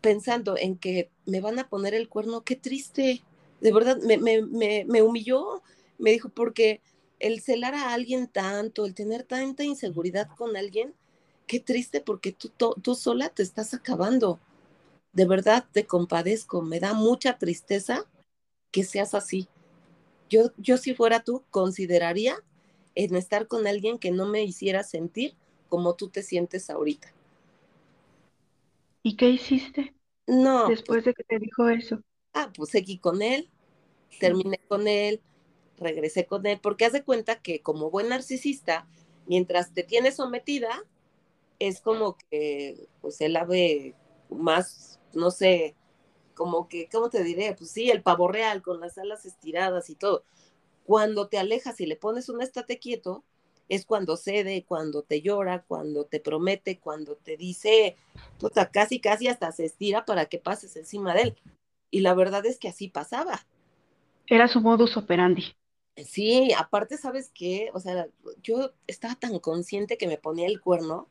S3: pensando en que me van a poner el cuerno, qué triste. De verdad, me, me, me, me humilló. Me dijo, porque el celar a alguien tanto, el tener tanta inseguridad con alguien, qué triste porque tú, tú sola te estás acabando. De verdad te compadezco, me da mucha tristeza que seas así. Yo, yo si fuera tú, consideraría en estar con alguien que no me hiciera sentir como tú te sientes ahorita.
S4: ¿Y qué hiciste?
S3: No.
S4: Después de que te dijo eso.
S3: Ah, pues seguí con él, terminé con él, regresé con él, porque haz de cuenta que como buen narcisista, mientras te tiene sometida, es como que pues él ave más, no sé, como que, ¿cómo te diré? Pues sí, el pavo real con las alas estiradas y todo. Cuando te alejas y le pones un estate quieto, es cuando cede, cuando te llora, cuando te promete, cuando te dice, puta, casi, casi hasta se estira para que pases encima de él. Y la verdad es que así pasaba.
S4: Era su modus operandi.
S3: Sí, aparte, ¿sabes qué? O sea, yo estaba tan consciente que me ponía el cuerno,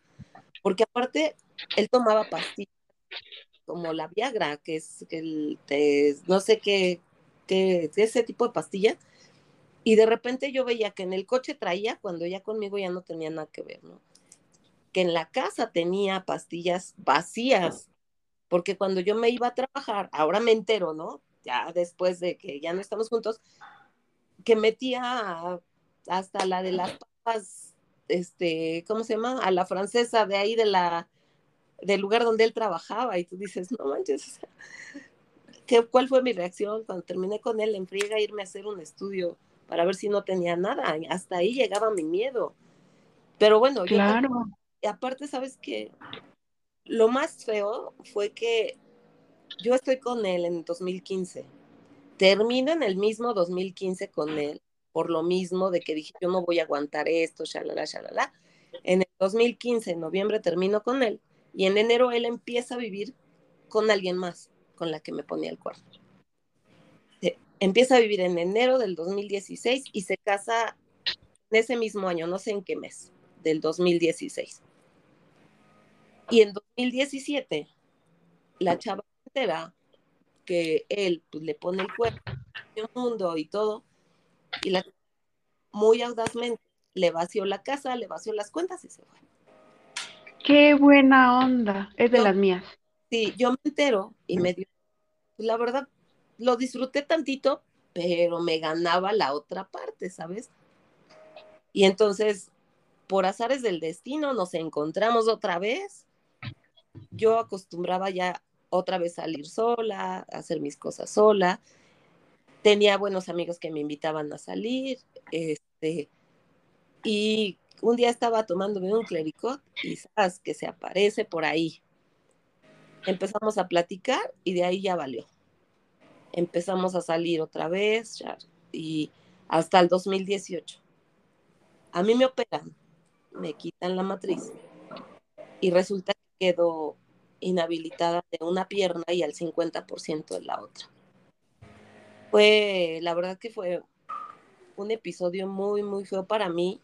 S3: porque aparte, él tomaba pastillas como la Viagra, que es el, no sé qué, qué, ese tipo de pastillas, y de repente yo veía que en el coche traía, cuando ya conmigo ya no tenía nada que ver, ¿no? Que en la casa tenía pastillas vacías, porque cuando yo me iba a trabajar, ahora me entero, ¿no? Ya después de que ya no estamos juntos, que metía hasta la de las papas, este, ¿cómo se llama? A la francesa de ahí de la, del lugar donde él trabajaba, y tú dices, no manches, ¿qué, ¿cuál fue mi reacción cuando terminé con él en friega irme a hacer un estudio? para ver si no tenía nada. Hasta ahí llegaba mi miedo. Pero bueno,
S4: claro.
S3: y aparte, ¿sabes qué? Lo más feo fue que yo estoy con él en 2015. Termino en el mismo 2015 con él, por lo mismo de que dije, yo no voy a aguantar esto, shalala, shalala. En el 2015, en noviembre, termino con él. Y en enero él empieza a vivir con alguien más, con la que me ponía el cuarto empieza a vivir en enero del 2016 y se casa en ese mismo año, no sé en qué mes, del 2016. Y en 2017, la chava entera que él pues, le pone el cuerpo, el mundo y todo, y la muy audazmente le vació la casa, le vació las cuentas y se fue.
S4: Qué buena onda, es de las mías.
S3: Sí, yo me entero y me dio, pues, la verdad, lo disfruté tantito, pero me ganaba la otra parte, ¿sabes? Y entonces, por azares del destino, nos encontramos otra vez. Yo acostumbraba ya otra vez salir sola, hacer mis cosas sola. Tenía buenos amigos que me invitaban a salir. Este, y un día estaba tomándome un clericot y que se aparece por ahí. Empezamos a platicar y de ahí ya valió empezamos a salir otra vez y hasta el 2018. A mí me operan, me quitan la matriz y resulta que quedo inhabilitada de una pierna y al 50% de la otra. Fue, la verdad que fue un episodio muy, muy feo para mí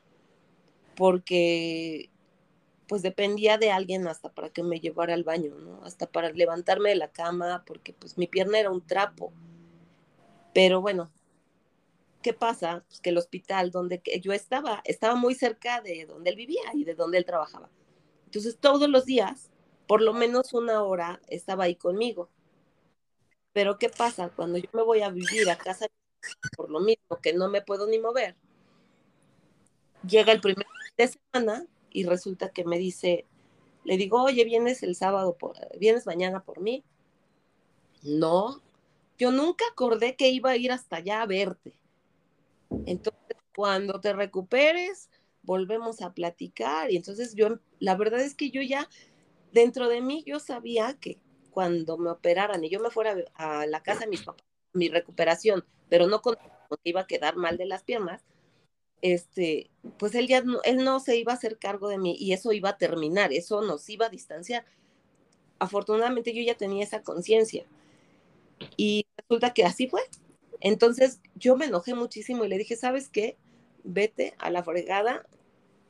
S3: porque pues dependía de alguien hasta para que me llevara al baño. Hasta para levantarme de la cama, porque pues mi pierna era un trapo. Pero bueno, ¿qué pasa? Pues que el hospital donde yo estaba, estaba muy cerca de donde él vivía y de donde él trabajaba. Entonces todos los días, por lo menos una hora, estaba ahí conmigo. Pero ¿qué pasa? Cuando yo me voy a vivir a casa, por lo mismo que no me puedo ni mover, llega el primer de semana y resulta que me dice, le digo, oye, vienes el sábado, vienes mañana por mí. No, yo nunca acordé que iba a ir hasta allá a verte. Entonces, cuando te recuperes, volvemos a platicar. Y entonces yo, la verdad es que yo ya, dentro de mí, yo sabía que cuando me operaran y yo me fuera a la casa de mis papás, mi recuperación, pero no con que iba a quedar mal de las piernas, este, pues él ya no, él no se iba a hacer cargo de mí y eso iba a terminar, eso nos iba a distanciar. Afortunadamente yo ya tenía esa conciencia y resulta que así fue. Entonces yo me enojé muchísimo y le dije, ¿sabes qué? Vete a la fregada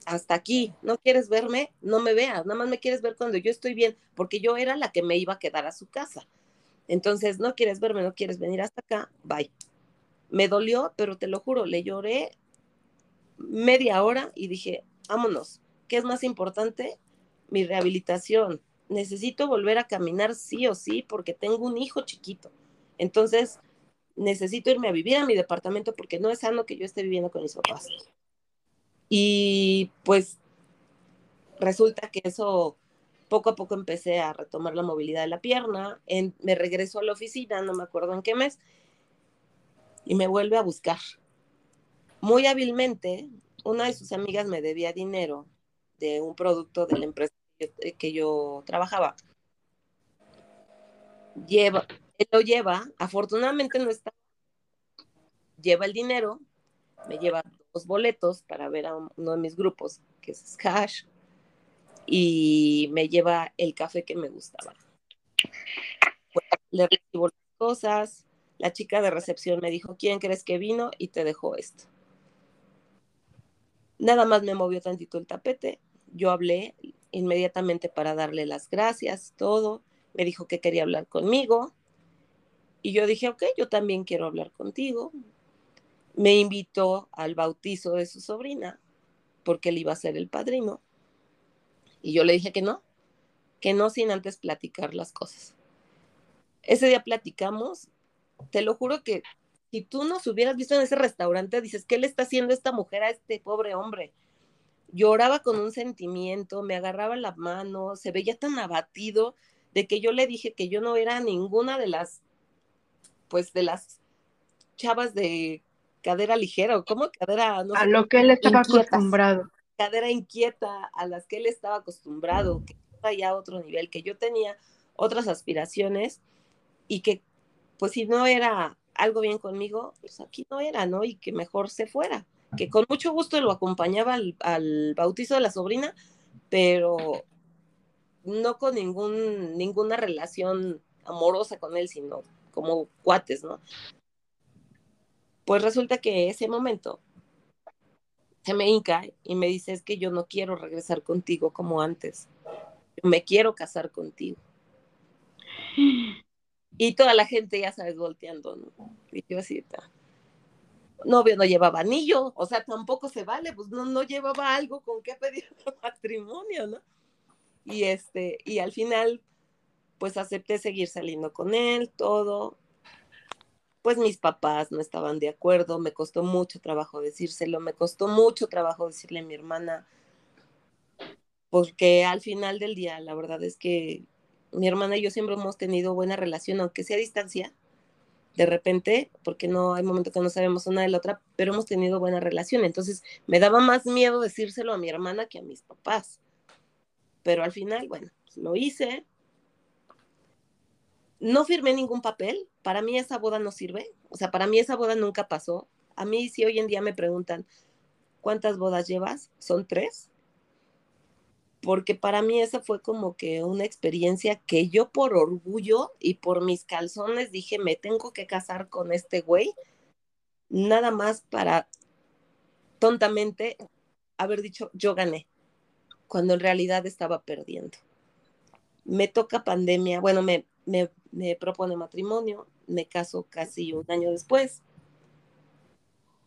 S3: hasta aquí. No quieres verme, no me veas, nada más me quieres ver cuando yo estoy bien, porque yo era la que me iba a quedar a su casa. Entonces, no quieres verme, no quieres venir hasta acá, bye. Me dolió, pero te lo juro, le lloré media hora y dije, vámonos, ¿qué es más importante? Mi rehabilitación. Necesito volver a caminar sí o sí porque tengo un hijo chiquito. Entonces, necesito irme a vivir a mi departamento porque no es sano que yo esté viviendo con mis papás. Y pues resulta que eso poco a poco empecé a retomar la movilidad de la pierna, me regreso a la oficina, no me acuerdo en qué mes, y me vuelve a buscar muy hábilmente, una de sus amigas me debía dinero de un producto de la empresa que yo, trabajaba. Lleva, Él lo lleva, afortunadamente no está, lleva el dinero, me lleva dos boletos para ver a uno de mis grupos, que es Cash, y me lleva el café que me gustaba. le recibo las cosas, la chica de recepción me dijo, ¿quién crees que vino? Y te dejó esto. Nada más me movió tantito el tapete, yo hablé inmediatamente para darle las gracias, todo, me dijo que quería hablar conmigo, y yo dije, ok, yo también quiero hablar contigo. Me invitó al bautizo de su sobrina, porque él iba a ser el padrino. Y yo le dije que no, que no sin antes platicar las cosas. Ese día platicamos, te lo juro que si tú nos hubieras visto en ese restaurante, dices, ¿qué le está haciendo esta mujer a este pobre hombre? Lloraba con un sentimiento, me agarraba la mano, se veía tan abatido de que yo le dije que yo no era ninguna de las, pues de las chavas de cadera ligera, o como cadera,
S4: no a lo que él estaba acostumbrado.
S3: Cadera inquieta, a las que él estaba acostumbrado, que ya a otro nivel, que yo tenía otras aspiraciones y que pues si no era algo bien conmigo, pues aquí no era, ¿no? Y que mejor se fuera, que con mucho gusto lo acompañaba al, al bautizo de la sobrina, pero no con ningún, ninguna relación amorosa con él, sino como cuates, ¿no? Pues resulta que ese momento se me hinca y me dice, es que yo no quiero regresar contigo como antes, me quiero casar contigo. Y toda la gente, ya sabes, volteando, ¿no? Y yo así, está. Novio no llevaba anillo, o sea, tampoco se vale, pues no, no llevaba algo con qué pedir matrimonio, ¿no? Y este, y al final, pues acepté seguir saliendo con él, todo. Pues mis papás no estaban de acuerdo, me costó mucho trabajo decírselo, me costó mucho trabajo decirle a mi hermana, porque al final del día, la verdad es que mi hermana y yo siempre hemos tenido buena relación, aunque sea a distancia, de repente, porque no hay momentos que no sabemos una de la otra, pero hemos tenido buena relación. Entonces, me daba más miedo decírselo a mi hermana que a mis papás. Pero al final, bueno, lo hice. No firmé ningún papel. Para mí esa boda no sirve. O sea, para mí esa boda nunca pasó. A mí si hoy en día me preguntan, ¿cuántas bodas llevas? Son tres porque para mí esa fue como que una experiencia que yo por orgullo y por mis calzones dije, me tengo que casar con este güey, nada más para tontamente haber dicho, yo gané, cuando en realidad estaba perdiendo. Me toca pandemia, bueno, me, me, me propone matrimonio, me caso casi un año después,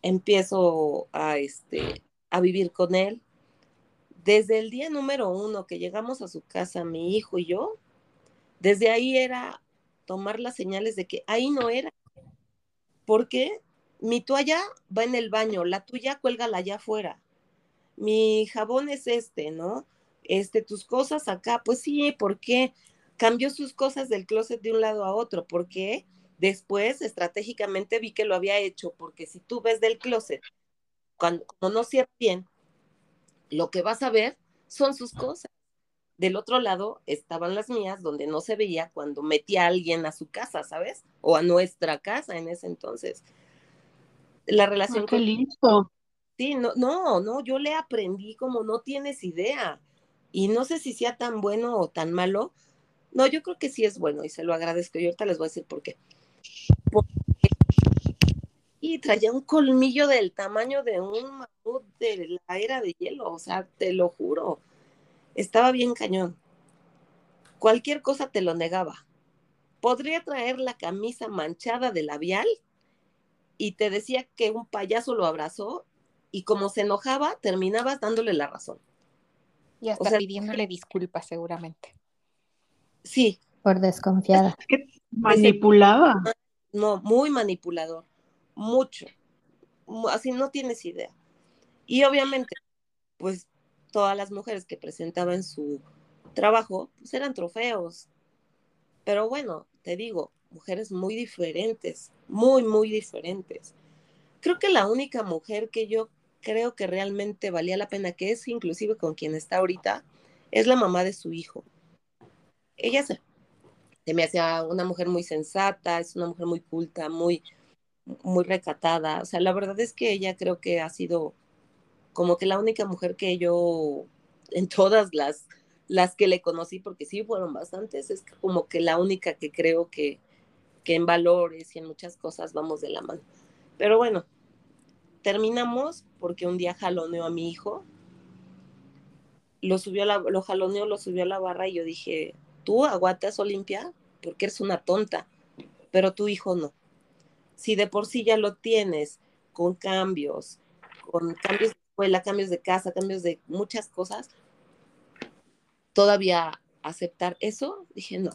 S3: empiezo a, este, a vivir con él, desde el día número uno que llegamos a su casa, mi hijo y yo, desde ahí era tomar las señales de que ahí no era. Porque mi toalla va en el baño, la tuya cuélgala allá afuera. Mi jabón es este, ¿no? Este, tus cosas acá, pues sí, ¿por qué? Cambió sus cosas del closet de un lado a otro, porque después estratégicamente vi que lo había hecho, porque si tú ves del closet, cuando no cierra bien, lo que vas a ver son sus cosas. Del otro lado estaban las mías, donde no se veía cuando metía a alguien a su casa, ¿sabes? O a nuestra casa en ese entonces. La relación
S4: qué lindo.
S3: Sí, no, no, no, yo le aprendí como no tienes idea. Y no sé si sea tan bueno o tan malo. No, yo creo que sí es bueno y se lo agradezco. Y ahorita les voy a decir por qué. Porque y traía un colmillo del tamaño de un mamut de la era de hielo, o sea, te lo juro, estaba bien cañón. Cualquier cosa te lo negaba. Podría traer la camisa manchada de labial y te decía que un payaso lo abrazó y como se enojaba, terminabas dándole la razón.
S2: Y hasta pidiéndole disculpas seguramente.
S3: Sí.
S1: Por desconfiada.
S4: que manipulaba.
S3: No, muy manipulador mucho, así no tienes idea. Y obviamente, pues todas las mujeres que presentaban su trabajo, pues eran trofeos. Pero bueno, te digo, mujeres muy diferentes, muy, muy diferentes. Creo que la única mujer que yo creo que realmente valía la pena, que es inclusive con quien está ahorita, es la mamá de su hijo. Ella se, me hacía una mujer muy sensata, es una mujer muy culta, muy, muy recatada. O sea, la verdad es que ella creo que ha sido como que la única mujer que yo, en todas las, las que le conocí, porque sí fueron bastantes, es como que la única que creo que, que en valores y en muchas cosas vamos de la mano. Pero bueno, terminamos porque un día jaloneó a mi hijo, lo subió a la, lo jaloneó, lo subió a la barra y yo dije, tú aguantas Olimpia porque eres una tonta, pero tu hijo no. Si de por sí ya lo tienes con cambios, con cambios de escuela, cambios de casa, cambios de muchas cosas, todavía aceptar eso, dije no.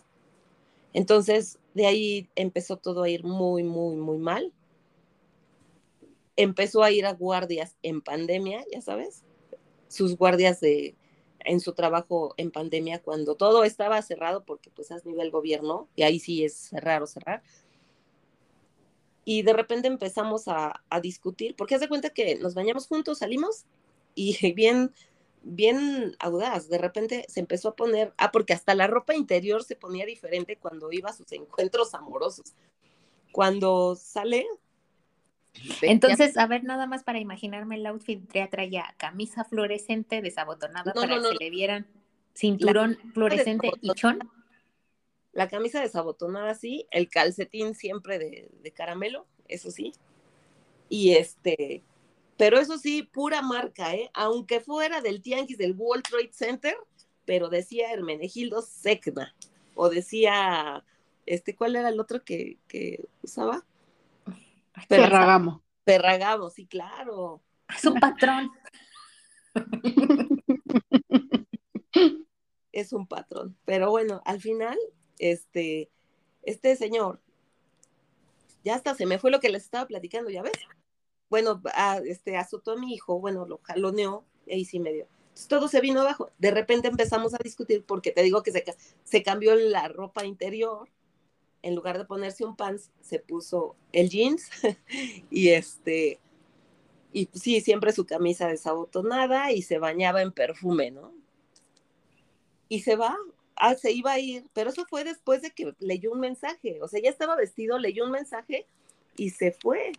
S3: Entonces, de ahí empezó todo a ir muy, muy, muy mal empezó a ir a guardias en pandemia, ya sabes, sus guardias de en su trabajo en pandemia cuando todo estaba cerrado porque pues es nivel gobierno y ahí sí es cerrar o cerrar. Y de repente empezamos a, a discutir, porque haz de cuenta que nos bañamos juntos, salimos y bien, bien audaz, de repente se empezó a poner, ah, porque hasta la ropa interior se ponía diferente cuando iba a sus encuentros amorosos. Cuando sale,
S2: entonces, a ver, nada más para imaginarme el outfit, ya traía camisa fluorescente desabotonada para que le vieran cinturón fluorescente y chón.
S3: La camisa desabotonada, sí, el calcetín siempre de, caramelo, eso sí. Y este, pero eso sí, pura marca, ¿eh? Aunque fuera del Tianguis del World Trade Center, pero decía Hermenegildo Secna, o decía, este, ¿cuál era el otro que, que usaba?
S4: Ferragamo.
S3: Ferragamo, sí, claro.
S2: Es un patrón.
S3: es un patrón. Pero bueno, al final, este, este señor, ya hasta se me fue lo que les estaba platicando, ¿ya ves? Bueno, este, azotó a mi hijo, bueno, lo jaloneó, y ahí sí me dio. Entonces todo se vino abajo. De repente empezamos a discutir porque te digo que se, se cambió la ropa interior en lugar de ponerse un pants, se puso el jeans y este, y sí, siempre su camisa desabotonada y se bañaba en perfume, ¿no? Y se va, ah, se iba a ir, pero eso fue después de que leyó un mensaje, o sea, ya estaba vestido, leyó un mensaje y se fue.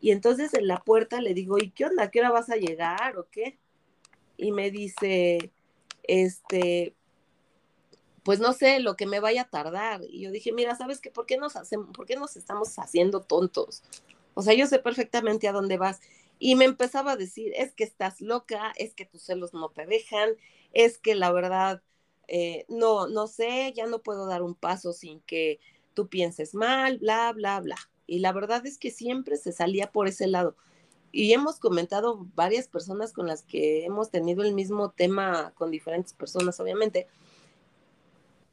S3: Y entonces en la puerta le digo, ¿y qué onda? ¿Qué hora vas a llegar o qué? Y me dice, este, pues no sé lo que me vaya a tardar. Y yo dije, mira, ¿sabes qué? ¿Por qué nos hacemos, por qué nos estamos haciendo tontos? O sea, yo sé perfectamente a dónde vas. Y me empezaba a decir, es que estás loca, es que tus celos no te dejan, es que la verdad, eh, no, no sé, ya no puedo dar un paso sin que tú pienses mal, bla, bla, bla. Y la verdad es que siempre se salía por ese lado. Y hemos comentado varias personas con las que hemos tenido el mismo tema con diferentes personas, obviamente,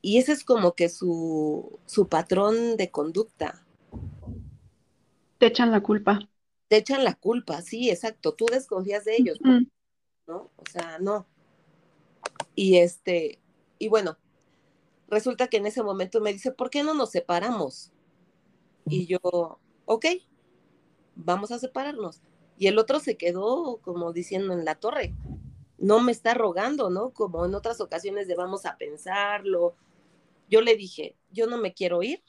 S3: y ese es como que su, su patrón de conducta.
S4: Te echan la culpa.
S3: Te echan la culpa, sí, exacto. Tú desconfías de ellos, ¿no? O sea, no. Y este, y bueno, resulta que en ese momento me dice, ¿por qué no nos separamos? Y yo, ok, vamos a separarnos. Y el otro se quedó como diciendo en la torre, no me está rogando, ¿no? Como en otras ocasiones de vamos a pensarlo, yo le dije, yo no me quiero ir,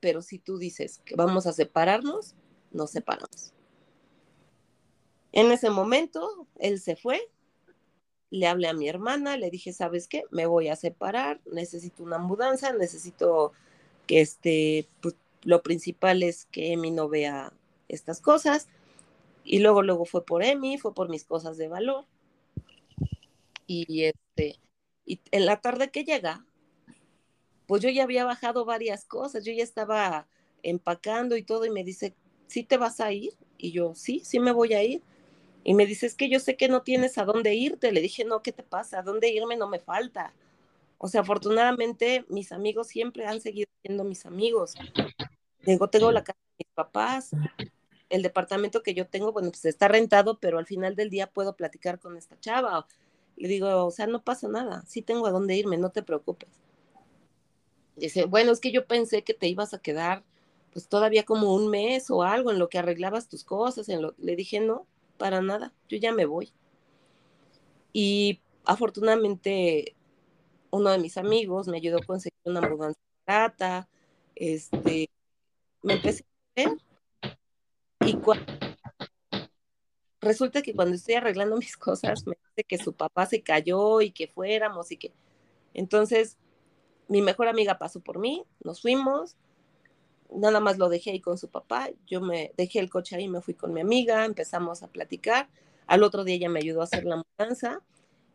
S3: pero si tú dices que vamos a separarnos, nos separamos. En ese momento, él se fue, le hablé a mi hermana, le dije, ¿sabes qué? Me voy a separar, necesito una mudanza, necesito que este, pues, lo principal es que Emi no vea estas cosas. Y luego, luego fue por Emi, fue por mis cosas de valor. Y este, y en la tarde que llega, pues yo ya había bajado varias cosas, yo ya estaba empacando y todo y me dice, ¿sí te vas a ir? Y yo, sí, sí me voy a ir. Y me dice, es que yo sé que no tienes a dónde irte. Le dije, no, ¿qué te pasa? ¿A dónde irme? No me falta. O sea, afortunadamente mis amigos siempre han seguido siendo mis amigos. Digo, tengo la casa de mis papás, el departamento que yo tengo, bueno, pues está rentado, pero al final del día puedo platicar con esta chava. Le digo, o sea, no pasa nada, sí tengo a dónde irme, no te preocupes. Dice, bueno, es que yo pensé que te ibas a quedar pues todavía como un mes o algo en lo que arreglabas tus cosas. En. Le dije, no, para nada, yo ya me voy. Y afortunadamente uno de mis amigos me ayudó a conseguir una mudanza barata, este, me empecé a ver y resulta que cuando estoy arreglando mis cosas, me dice que su papá se cayó y que fuéramos y que... Entonces, mi mejor amiga pasó por mí, nos fuimos, nada más lo dejé ahí con su papá, yo me dejé el coche ahí, me fui con mi amiga, empezamos a platicar, al otro día ella me ayudó a hacer la mudanza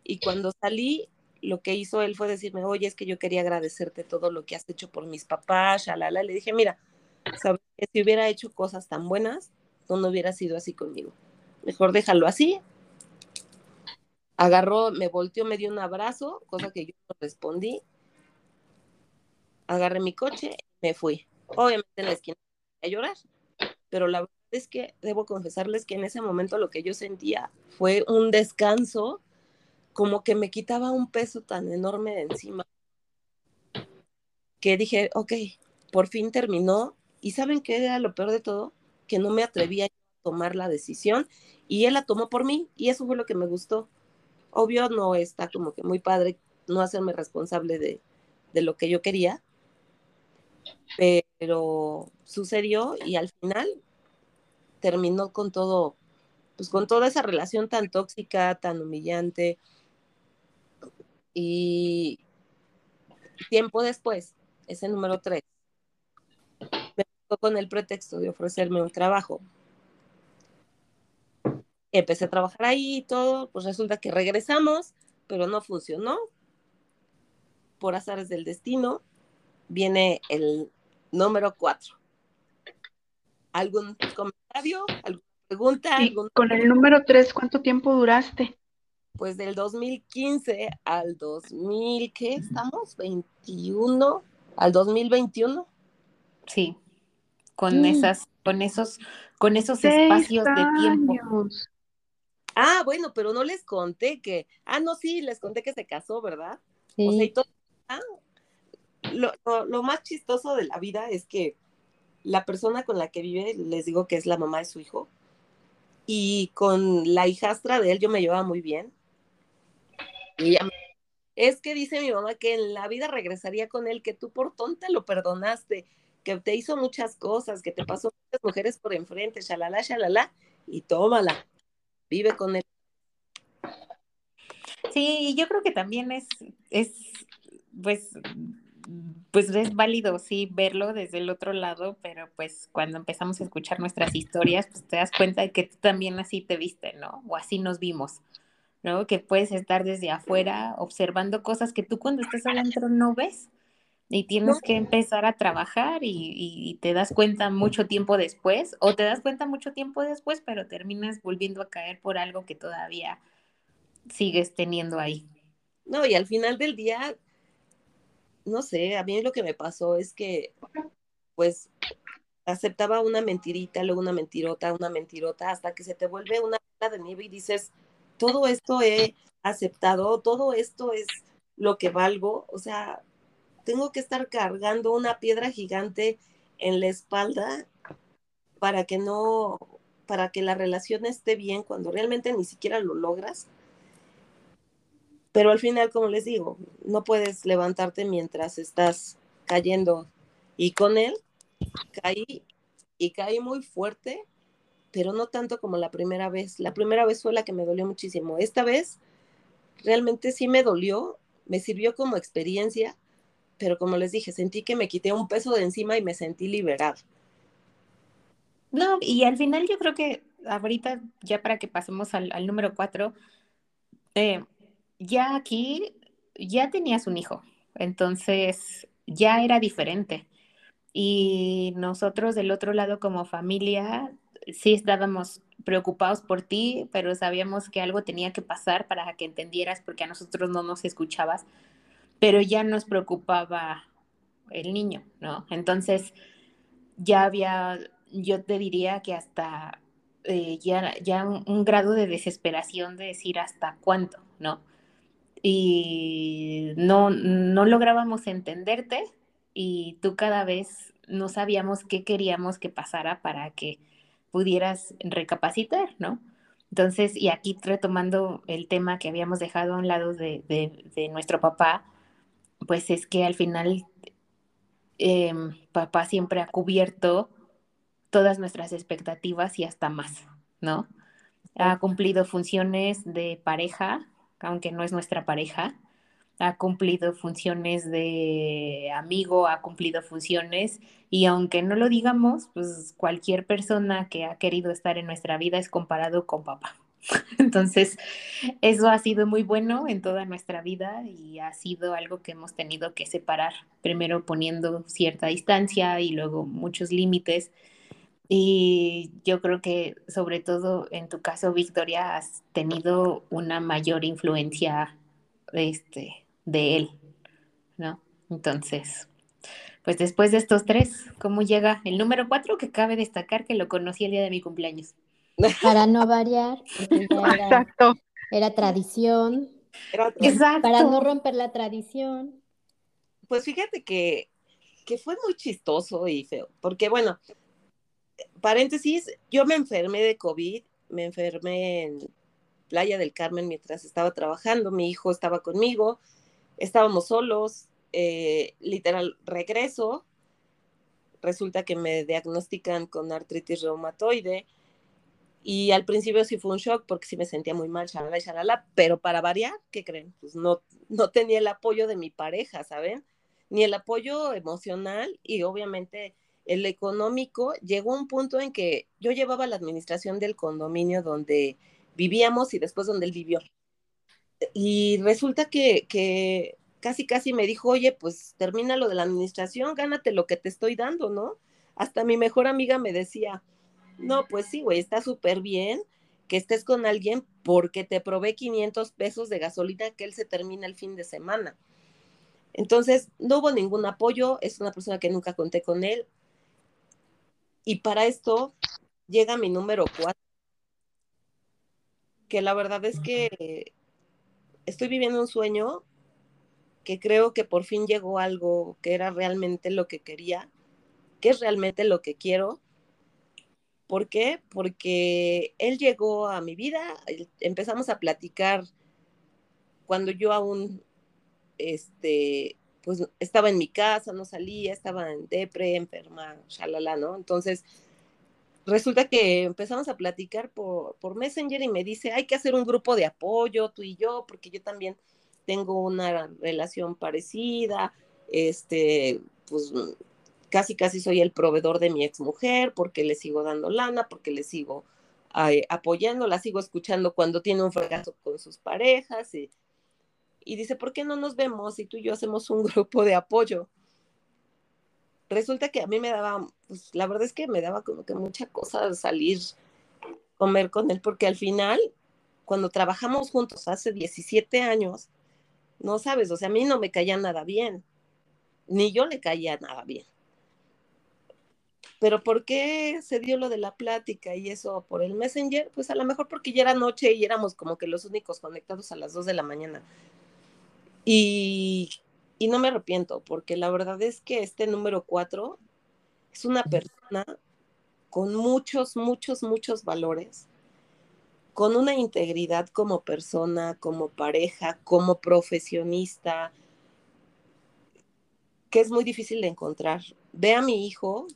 S3: y cuando salí, lo que hizo él fue decirme, oye, es que yo quería agradecerte todo lo que has hecho por mis papás, shalala. Le dije, mira, sabes si hubiera hecho cosas tan buenas, tú no hubieras sido así conmigo mejor déjalo así. Agarró, me volteó, me dio un abrazo, cosa que yo no respondí. Agarré mi coche me fui. Obviamente en la esquina a llorar, pero la verdad es que debo confesarles que en ese momento lo que yo sentía fue un descanso, como que me quitaba un peso tan enorme de encima, que dije, ok, por fin terminó. ¿Y saben qué era lo peor de todo? Que no me atrevía a tomar la decisión y él la tomó por mí y eso fue lo que me gustó. Obvio no está como que muy padre no hacerme responsable de, de lo que yo quería, pero sucedió y al final terminó con todo, pues con toda esa relación tan tóxica, tan humillante. Y tiempo después, ese número tres, me con el pretexto de ofrecerme un trabajo empecé a trabajar ahí y todo, pues resulta que regresamos, pero no funcionó. Por azares del destino, viene el número cuatro. ¿Algún comentario? ¿Alguna pregunta?
S4: Con el número tres, ¿cuánto tiempo duraste?
S3: Pues del 2015 al 2000, ¿qué estamos? 21, al 2021.
S2: Sí, con mm. esas, con esos, con esos espacios de tiempo.
S3: Ah, bueno, pero no les conté que, ah, no, sí, les conté que se casó, ¿verdad? Sí. O sea, y todo, ah, lo, lo, más chistoso de la vida es que la persona con la que vive, les digo que es la mamá de su hijo, y con la hijastra de él yo me llevaba muy bien. Y ella es que dice mi mamá que en la vida regresaría con él, que tú por tonta lo perdonaste, que te hizo muchas cosas, que te pasó muchas mujeres por enfrente, shalala, shalala, y tómala vive con él.
S2: Sí, yo creo que también es, es, pues, pues es válido, sí, verlo desde el otro lado, pero pues cuando empezamos a escuchar nuestras historias, pues te das cuenta de que tú también así te viste, ¿no? O así nos vimos, ¿no? Que puedes estar desde afuera observando cosas que tú cuando estás adentro no ves y tienes que empezar a trabajar y, te das cuenta mucho tiempo después o te das cuenta mucho tiempo después, pero terminas volviendo a caer por algo que todavía sigues teniendo ahí.
S3: No, y al final del día, no sé, a mí lo que me pasó es que, pues, aceptaba una mentirita, luego una mentirota, una mentirota, hasta que se te vuelve una bola de nieve y dices, todo esto he aceptado, todo esto es lo que valgo, o sea, tengo que estar cargando una piedra gigante en la espalda para que no, para que la relación esté bien cuando realmente ni siquiera lo logras. Pero al final, como les digo, no puedes levantarte mientras estás cayendo. Y con él caí y caí muy fuerte, pero no tanto como la primera vez. La primera vez fue la que me dolió muchísimo. Esta vez realmente sí me dolió, me sirvió como experiencia pero como les dije, sentí que me quité un peso de encima y me sentí liberada.
S2: No, y al final yo creo que ahorita, ya para que pasemos al, número cuatro, eh, ya aquí, ya tenías un hijo, entonces ya era diferente. Y nosotros del otro lado como familia, sí estábamos preocupados por ti, pero sabíamos que algo tenía que pasar para que entendieras porque a nosotros no nos escuchabas pero ya nos preocupaba el niño, ¿no? Entonces, ya había, yo te diría que hasta eh, ya, ya un, grado de desesperación de decir hasta cuánto, ¿no? Y no, no lográbamos entenderte y tú cada vez no sabíamos qué queríamos que pasara para que pudieras recapacitar, ¿no? Entonces, y aquí retomando el tema que habíamos dejado a un lado de, de nuestro papá, pues es que al final em, papá siempre ha cubierto todas nuestras expectativas y hasta más, ¿no? Ha cumplido funciones de pareja, aunque no es nuestra pareja, ha cumplido funciones de amigo, ha cumplido funciones y aunque no lo digamos, pues cualquier persona que ha querido estar en nuestra vida es comparado con papá. Entonces, eso ha sido muy bueno en toda nuestra vida y ha sido algo que hemos tenido que separar, primero poniendo cierta distancia y luego muchos límites. Y yo creo que sobre todo en tu caso, Victoria, has tenido una mayor influencia este, de él, ¿no? Entonces, pues después de estos tres, ¿cómo llega el número cuatro? Que cabe destacar que lo conocí el día de mi cumpleaños.
S1: Para no variar, era, Exacto. era tradición. Exacto. Para no romper la tradición.
S3: Pues fíjate que, que fue muy chistoso y feo, porque bueno, paréntesis, yo me enfermé de COVID, me enfermé en Playa del Carmen mientras estaba trabajando, mi hijo estaba conmigo, estábamos solos, eh, literal, regreso, resulta que me diagnostican con artritis reumatoide y al principio sí fue un shock porque sí me sentía muy mal, shalala shalala, pero para variar, ¿qué creen? Pues no, no tenía el apoyo de mi pareja, ¿saben? Ni el apoyo emocional y obviamente el económico. Llegó un punto en que yo llevaba la administración del condominio donde vivíamos y después donde él vivió. Y resulta que, casi, casi me dijo, oye, pues termina lo de la administración, gánate lo que te estoy dando, ¿no? Hasta mi mejor amiga me decía, no, pues sí, güey, está súper bien que estés con alguien porque te probé 500 pesos de gasolina que él se termina el fin de semana. Entonces, no hubo ningún apoyo, es una persona que nunca conté con él. Y para esto llega mi número cuatro, que la verdad es que estoy viviendo un sueño que creo que por fin llegó algo que era realmente lo que quería, que es realmente lo que quiero ¿Por qué? Porque él llegó a mi vida, empezamos a platicar cuando yo aún, este, pues estaba en mi casa, no salía, estaba en depre, enferma, shalala, ¿no? Entonces, resulta que empezamos a platicar por, por Messenger y me dice, hay que hacer un grupo de apoyo, tú y yo, porque yo también tengo una relación parecida, este, pues casi casi soy el proveedor de mi exmujer porque le sigo dando lana, porque le sigo apoyando, la sigo escuchando cuando tiene un fracaso con sus parejas y, y dice, ¿por qué no nos vemos y tú y yo hacemos un grupo de apoyo? Resulta que a mí me daba, pues la verdad es que me daba como que mucha cosa salir, comer con él, porque al final, cuando trabajamos juntos hace 17 años, no sabes, o sea, a mí no me caía nada bien, ni yo le caía nada bien. Pero ¿por qué se dio lo de la plática y eso por el Messenger? Pues a lo mejor porque ya era noche y éramos como que los únicos conectados a las 2 de la mañana. Y, y no me arrepiento, porque la verdad es que este número 4 es una persona con muchos, muchos, muchos valores, con una integridad como persona, como pareja, como profesionista, que es muy difícil de encontrar. Ve a mi hijo,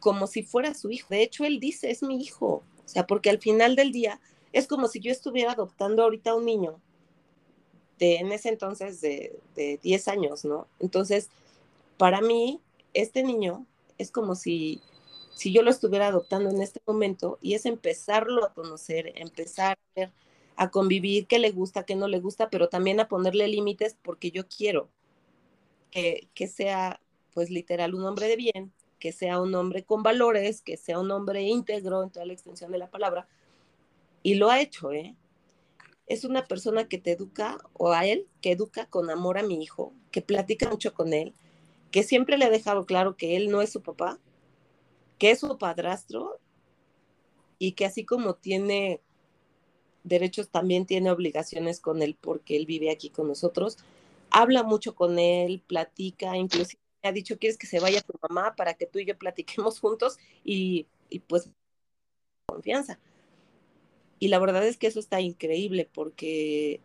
S3: como si fuera su hijo. De hecho, él dice, es mi hijo. O sea, porque al final del día es como si yo estuviera adoptando ahorita a un niño en ese entonces de, de 10 años, ¿no? Entonces, para mí, este niño es como si, si yo lo estuviera adoptando en este momento y es empezarlo a conocer, empezar a a convivir, qué le gusta, qué no le gusta, pero también a ponerle límites porque yo quiero que, que sea, pues literal, un hombre de bien, que sea un hombre con valores, que sea un hombre íntegro en toda la extensión de la palabra. Y lo ha hecho, ¿eh? Es una persona que te educa, o a él, que educa con amor a mi hijo, que platica mucho con él, que siempre le ha dejado claro que él no es su papá, que es su padrastro y que así como tiene derechos, también tiene obligaciones con él porque él vive aquí con nosotros. Habla mucho con él, platica, inclusive ha dicho, ¿quieres que se vaya tu mamá para que tú y yo platiquemos juntos? Y, y pues confianza. Y la verdad es que eso está increíble porque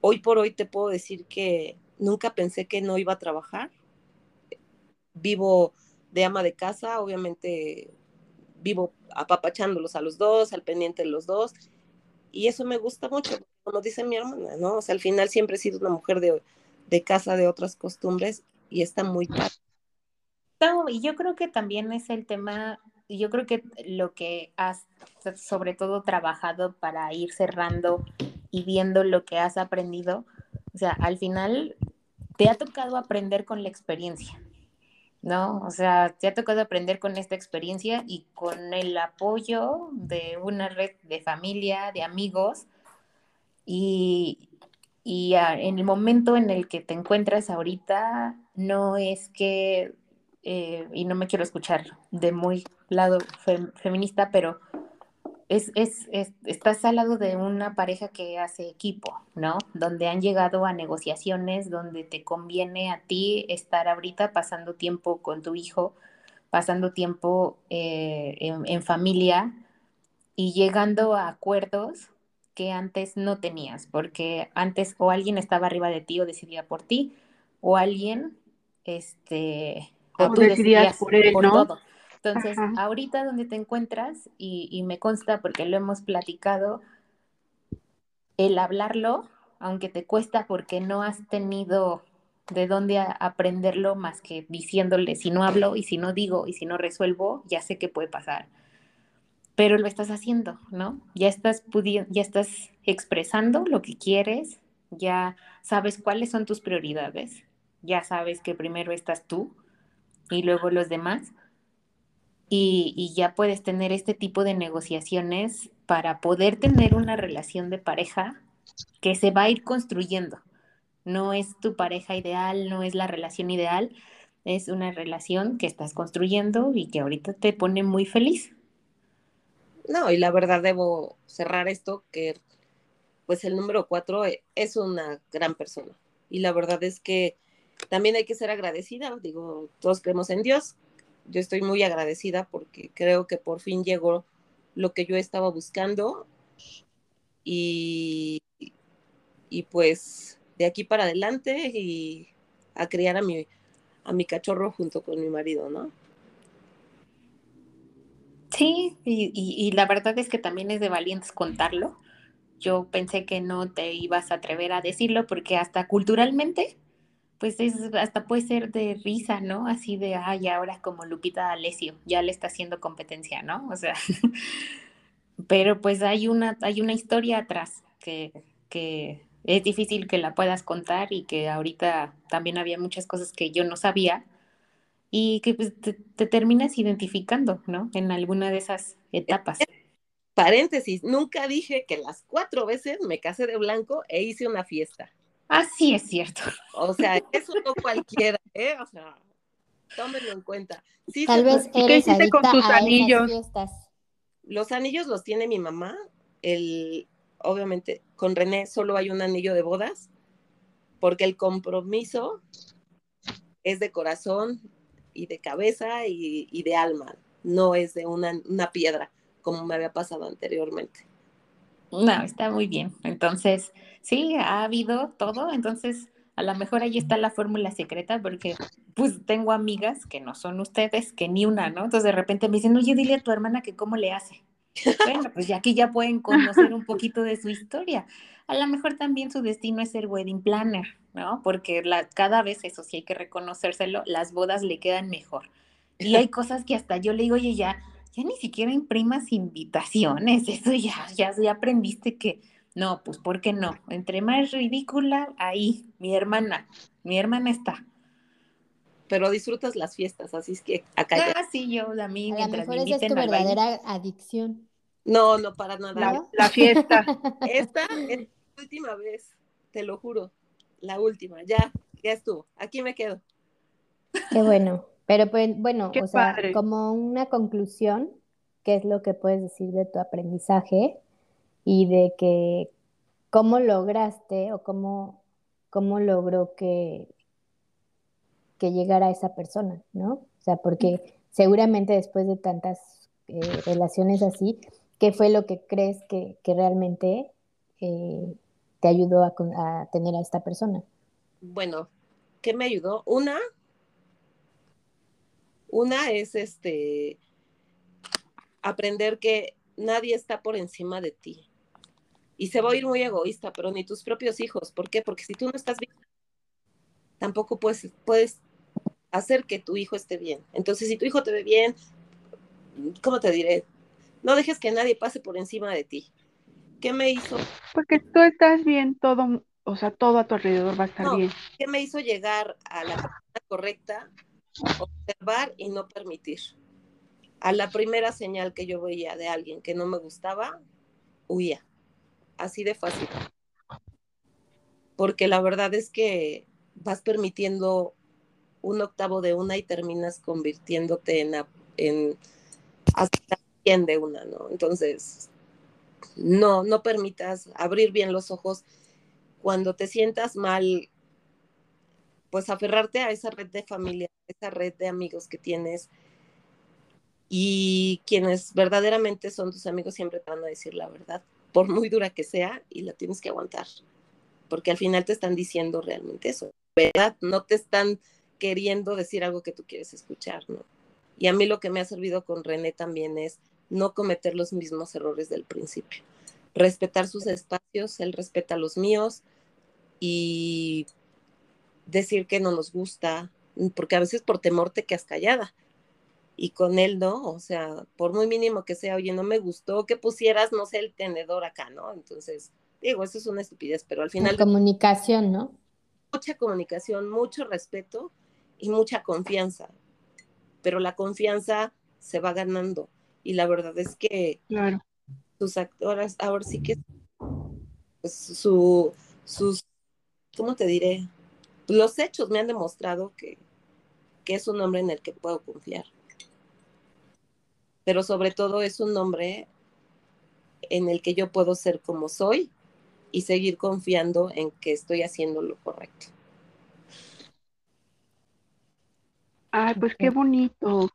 S3: hoy por hoy te puedo decir que nunca pensé que no iba a trabajar. vivo de ama de casa, obviamente vivo apapachándolos a los dos, al pendiente de los dos, y eso me gusta mucho, como dice mi hermana, ¿no? O sea, al final siempre he sido una mujer de, de casa, de otras costumbres, y está muy padre.
S2: Y yo creo que también es el tema, yo creo que lo que has sobre todo trabajado para ir cerrando y viendo lo que has aprendido, o sea, al final te ha tocado aprender con la experiencia, ¿no? O sea, te ha tocado aprender con esta experiencia y con el apoyo de una red de familia, de amigos, y, y en el momento en el que te encuentras ahorita, no es que, eh, y no me quiero escuchar de muy lado feminista, pero es, es, estás al lado de una pareja que hace equipo, ¿no? Donde han llegado a negociaciones, donde te conviene a ti estar ahorita pasando tiempo con tu hijo, pasando tiempo eh, en, familia y llegando a acuerdos que antes no tenías, porque antes o alguien estaba arriba de ti o decidía por ti, o alguien, este,
S4: o, tú decidías, por, él, todo.
S2: Entonces, ahorita donde te encuentras, y, me consta porque lo hemos platicado, el hablarlo, aunque te cuesta porque no has tenido de dónde aprenderlo más que diciéndole, si no hablo y si no digo y si no resuelvo, ya sé qué puede pasar. Pero lo estás haciendo, ¿no? Ya estás, ya estás expresando lo que quieres, ya sabes cuáles son tus prioridades, ya sabes que primero estás tú y luego los demás y, ya puedes tener este tipo de negociaciones para poder tener una relación de pareja que se va a ir construyendo. No es tu pareja ideal, no es la relación ideal, es una relación que estás construyendo y que ahorita te pone muy feliz.
S3: No, y la verdad debo cerrar esto, que pues el número cuatro es una gran persona. Y la verdad es que también hay que ser agradecida, digo, todos creemos en Dios, yo estoy muy agradecida porque creo que por fin llegó lo que yo estaba buscando y, y pues de aquí para adelante y a criar a mi, a mi cachorro junto con mi marido, ¿no?
S2: Sí, y, y, la verdad es que también es de valientes contarlo. Yo pensé que no te ibas a atrever a decirlo porque hasta culturalmente pues es, hasta puede ser de risa, ¿no? Así de, ay, ahora como Lupita D'Alessio, ya le está haciendo competencia, ¿no? O sea, pero pues hay una, hay una historia atrás que, que es difícil que la puedas contar y que ahorita también había muchas cosas que yo no sabía y que pues, te, te terminas identificando, ¿no? En alguna de esas etapas.
S3: Paréntesis, nunca dije que las cuatro veces me casé de blanco e hice una fiesta.
S2: Así es cierto.
S3: O sea, eso no cualquiera, ¿eh? O sea, tómenlo en cuenta.
S1: Tal vez eres ¿Qué con tus anillos?
S3: Los anillos los tiene mi mamá. El, obviamente, con René solo hay un anillo de bodas, porque el compromiso es de corazón y de cabeza y, y de alma, no es de una, una piedra, como me había pasado anteriormente.
S2: No, está muy bien. Entonces, sí, ha habido todo. Entonces, a lo mejor ahí está la fórmula secreta, porque pues tengo amigas que no son ustedes, que ni una, ¿no? Entonces de repente me dicen, oye, dile a tu hermana que cómo le hace. Bueno, pues ya aquí ya pueden conocer un poquito de su historia. A lo mejor también su destino es ser wedding planner, ¿no? Porque cada vez, eso sí hay que reconocérselo, las bodas le quedan mejor. Y hay cosas que hasta yo le digo, oye, ya, ya ni siquiera imprimas invitaciones, eso ya, ya, ya aprendiste que, no, pues ¿por qué no? Entre más ridícula, ahí, mi hermana, mi hermana está.
S3: Pero disfrutas las fiestas, así es que acá.
S2: Ah, sí, yo, a mí,
S1: a lo mejor esa es tu verdadera adicción.
S3: No, no, para nada.
S4: La, fiesta.
S3: Esta es la última vez, te lo juro, la última, ya, ya estuvo, aquí me quedo.
S1: Qué bueno. Pero pues, bueno, o sea, como una conclusión, ¿qué es lo que puedes decir de tu aprendizaje y de que cómo lograste o cómo, cómo logró que, que llegara esa persona, ¿no? O sea, porque seguramente después de tantas eh, relaciones así, ¿qué fue lo que crees que, realmente eh, te ayudó a, a tener a esta persona?
S3: Bueno, ¿qué me ayudó? Una, Una es este aprender que nadie está por encima de ti. Y se va a ir muy egoísta, pero ni tus propios hijos. ¿Por qué? Porque si tú no estás bien, tampoco puedes, puedes hacer que tu hijo esté bien. Entonces, si tu hijo te ve bien, ¿cómo te diré? No dejes que nadie pase por encima de ti. ¿Qué me hizo?
S4: Porque tú estás bien, todo, o sea, todo a tu alrededor va a estar bien.
S3: ¿Qué me hizo llegar a la persona correcta? Observar y no permitir. A la primera señal que yo veía de alguien que no me gustaba, huía. Así de fácil. Porque la verdad es que vas permitiendo un octavo de una y terminas convirtiéndote en, hasta bien de una, ¿no? Entonces, no, no permitas abrir bien los ojos cuando te sientas mal, pues aferrarte a esa red de familia, esa red de amigos que tienes y quienes verdaderamente son tus amigos siempre te van a decir la verdad, por muy dura que sea, y la tienes que aguantar, porque al final te están diciendo realmente eso, ¿verdad? No te están queriendo decir algo que tú quieres escuchar, ¿no? Y a mí lo que me ha servido con René también es no cometer los mismos errores del principio. Respetar sus espacios, él respeta los míos y decir que no nos gusta, porque a veces por temor te quedas callada. Y con él no, o sea, por muy mínimo que sea, oye, no me gustó que pusieras, no sé, el tenedor acá, ¿no? Entonces, digo, eso es una estupidez, pero al final...
S1: La comunicación, ¿no?
S3: Mucha comunicación, mucho respeto y mucha confianza. Pero la confianza se va ganando. Y la verdad es que
S4: claro.
S3: sus actoras, ahora sí que pues, su, sus, ¿cómo te diré? Los hechos me han demostrado que, que es un hombre en el que puedo confiar. Pero sobre todo es un hombre en el que yo puedo ser como soy y seguir confiando en que estoy haciendo lo correcto.
S4: Ay, pues qué bonito,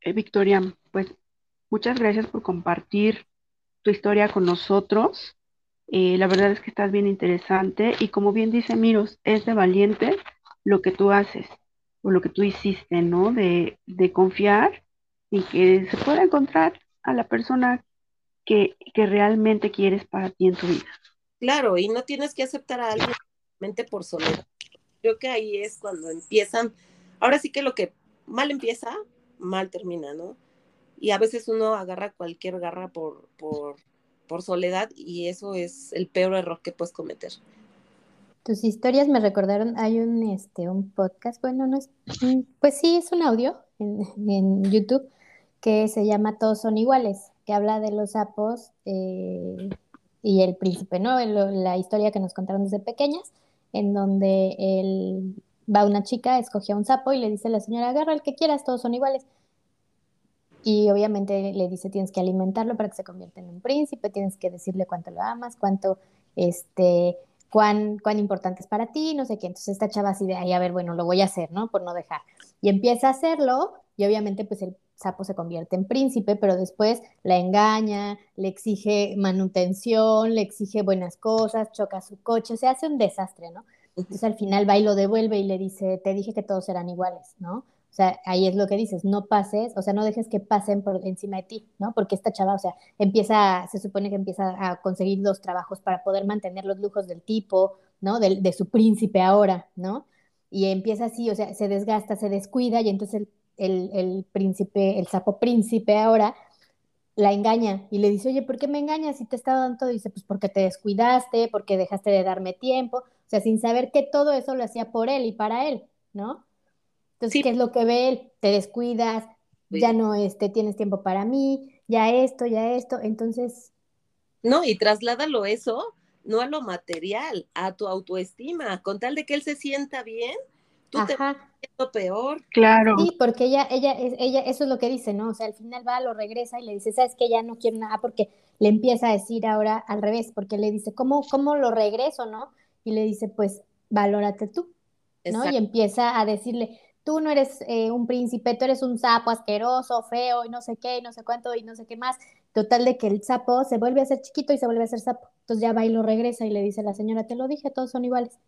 S4: eh, Victoria. Pues muchas gracias por compartir tu historia con nosotros. Eh, la verdad es que estás bien interesante y como bien dice Miros, es de valiente lo que tú haces o lo que tú hiciste, ¿no? De, de confiar y que se pueda encontrar a la persona que, que realmente quieres para ti en tu vida.
S3: Claro, y no tienes que aceptar a alguien por soledad. Creo que ahí es cuando empiezan, ahora sí que lo que mal empieza, mal termina, ¿no? Y a veces uno agarra cualquier garra por, por, por soledad y eso es el peor error que puedes cometer.
S1: Tus historias me recordaron, hay un, este, un podcast, bueno, no es, pues sí, es un audio en, YouTube que se llama Todos son iguales, que habla de los sapos eh, y el príncipe, ¿no? la historia que nos contaron desde pequeñas, en donde el, va una chica, escoge a un sapo y le dice a la señora, agarra el que quieras, todos son iguales. Y obviamente le dice, tienes que alimentarlo para que se convierta en un príncipe, tienes que decirle cuánto lo amas, cuánto, este, cuán, cuán importante es para ti, no sé qué. Entonces esta chava así de, ahí, a ver, bueno, lo voy a hacer, ¿no? Por no dejar. Y empieza a hacerlo y obviamente pues el sapo se convierte en príncipe, pero después la engaña, le exige manutención, le exige buenas cosas, choca su coche, se hace un desastre, ¿no? Entonces al final va y lo devuelve y le dice, te dije que todos eran iguales, ¿no? O sea, ahí es lo que dices, no pases, o sea, no dejes que pasen por encima de ti, ¿no? Porque esta chava, o sea, empieza, se supone que empieza a conseguir dos trabajos para poder mantener los lujos del tipo, ¿no? De, de su príncipe ahora, ¿no? Y empieza así, o sea, se desgasta, se descuida y entonces el, príncipe, el sapo príncipe ahora, la engaña y le dice, oye, ¿por qué me engañas si te estaba dando todo? Y dice, pues porque te descuidaste, porque dejaste de darme tiempo, o sea, sin saber que todo eso lo hacía por él y para él, ¿no? Entonces, ¿qué es lo que ve él? Te descuidas, ya no este, tienes tiempo para mí, ya esto, ya esto, entonces...
S3: No, y trasládalo eso, no a lo material, a tu autoestima, con tal de que él se sienta bien, tú Ajá. te vas peor.
S4: Claro.
S1: Sí, porque ella, ella, ella, eso es lo que dice, ¿no? O sea, al final va, lo regresa y le dice, ¿sabes que Ya no quiero nada, porque le empieza a decir ahora al revés, porque le dice, ¿cómo, cómo lo regreso, no? y le dice, pues, valórate tú, ¿no? Y empieza a decirle, tú no eres eh, un príncipe, tú eres un sapo asqueroso, feo, y no sé qué, y no sé cuánto, y no sé qué más. Total de que el sapo se vuelve a ser chiquito y se vuelve a ser sapo. Entonces ya va y lo regresa y le dice la señora, te lo dije, todos son iguales.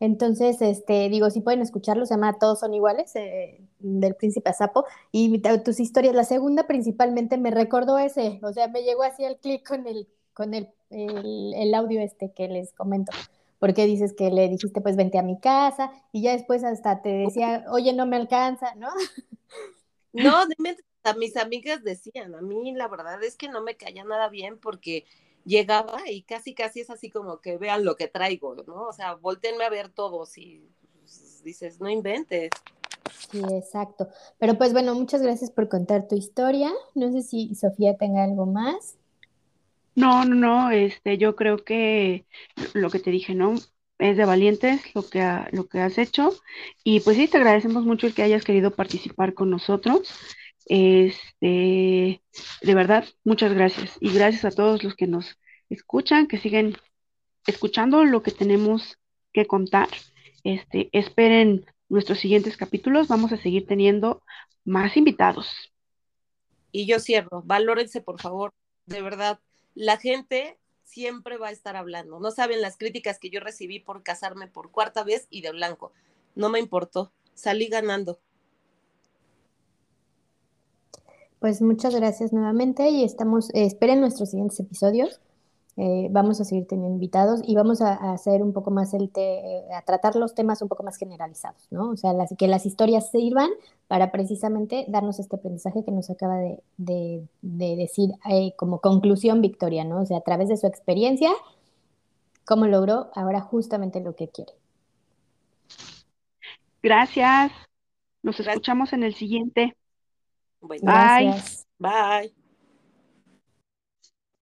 S1: Entonces, este, digo, si pueden escucharlo, se llama Todos son iguales, eh, del príncipe Sapo, y tus historias, la segunda principalmente me recordó ese, o sea, me llegó así el clic con el, con el, el, audio este que les comento, porque dices que le dijiste, pues vente a mi casa, y ya después hasta te decía, oye, no me alcanza, ¿no?
S3: No, a mis amigas decían, a mí la verdad es que no me caía nada bien porque llegaba y casi, casi es así como que vean lo que traigo, ¿no? O sea, volteenme a ver todos y pues, dices, no inventes.
S1: Sí, exacto. Pero pues bueno, muchas gracias por contar tu historia. No sé si Sofía tenga algo más.
S4: No, no, no, este, yo creo que lo que te dije, ¿no? Es de valientes lo que, lo que has hecho. Y pues sí, te agradecemos mucho el que hayas querido participar con nosotros. Este, de verdad, muchas gracias. Y gracias a todos los que nos escuchan, que siguen escuchando lo que tenemos que contar. Este, esperen nuestros siguientes capítulos. Vamos a seguir teniendo más invitados.
S3: Y yo cierro. Valórense, por favor. De verdad, la gente siempre va a estar hablando. No saben las críticas que yo recibí por casarme por cuarta vez y de blanco. No me importó. Salí ganando.
S1: Pues muchas gracias nuevamente y estamos, eh, esperen nuestros siguientes episodios. Eh, vamos a seguir teniendo invitados y vamos a, hacer un poco más el te, a tratar los temas un poco más generalizados, ¿no? O sea, las, que las historias sirvan para precisamente darnos este aprendizaje que nos acaba de, decir eh, como conclusión Victoria, ¿no? O sea, a través de su experiencia, cómo logró ahora justamente lo que quiere.
S4: Gracias. Nos escuchamos en el siguiente.
S3: Bye. Bye.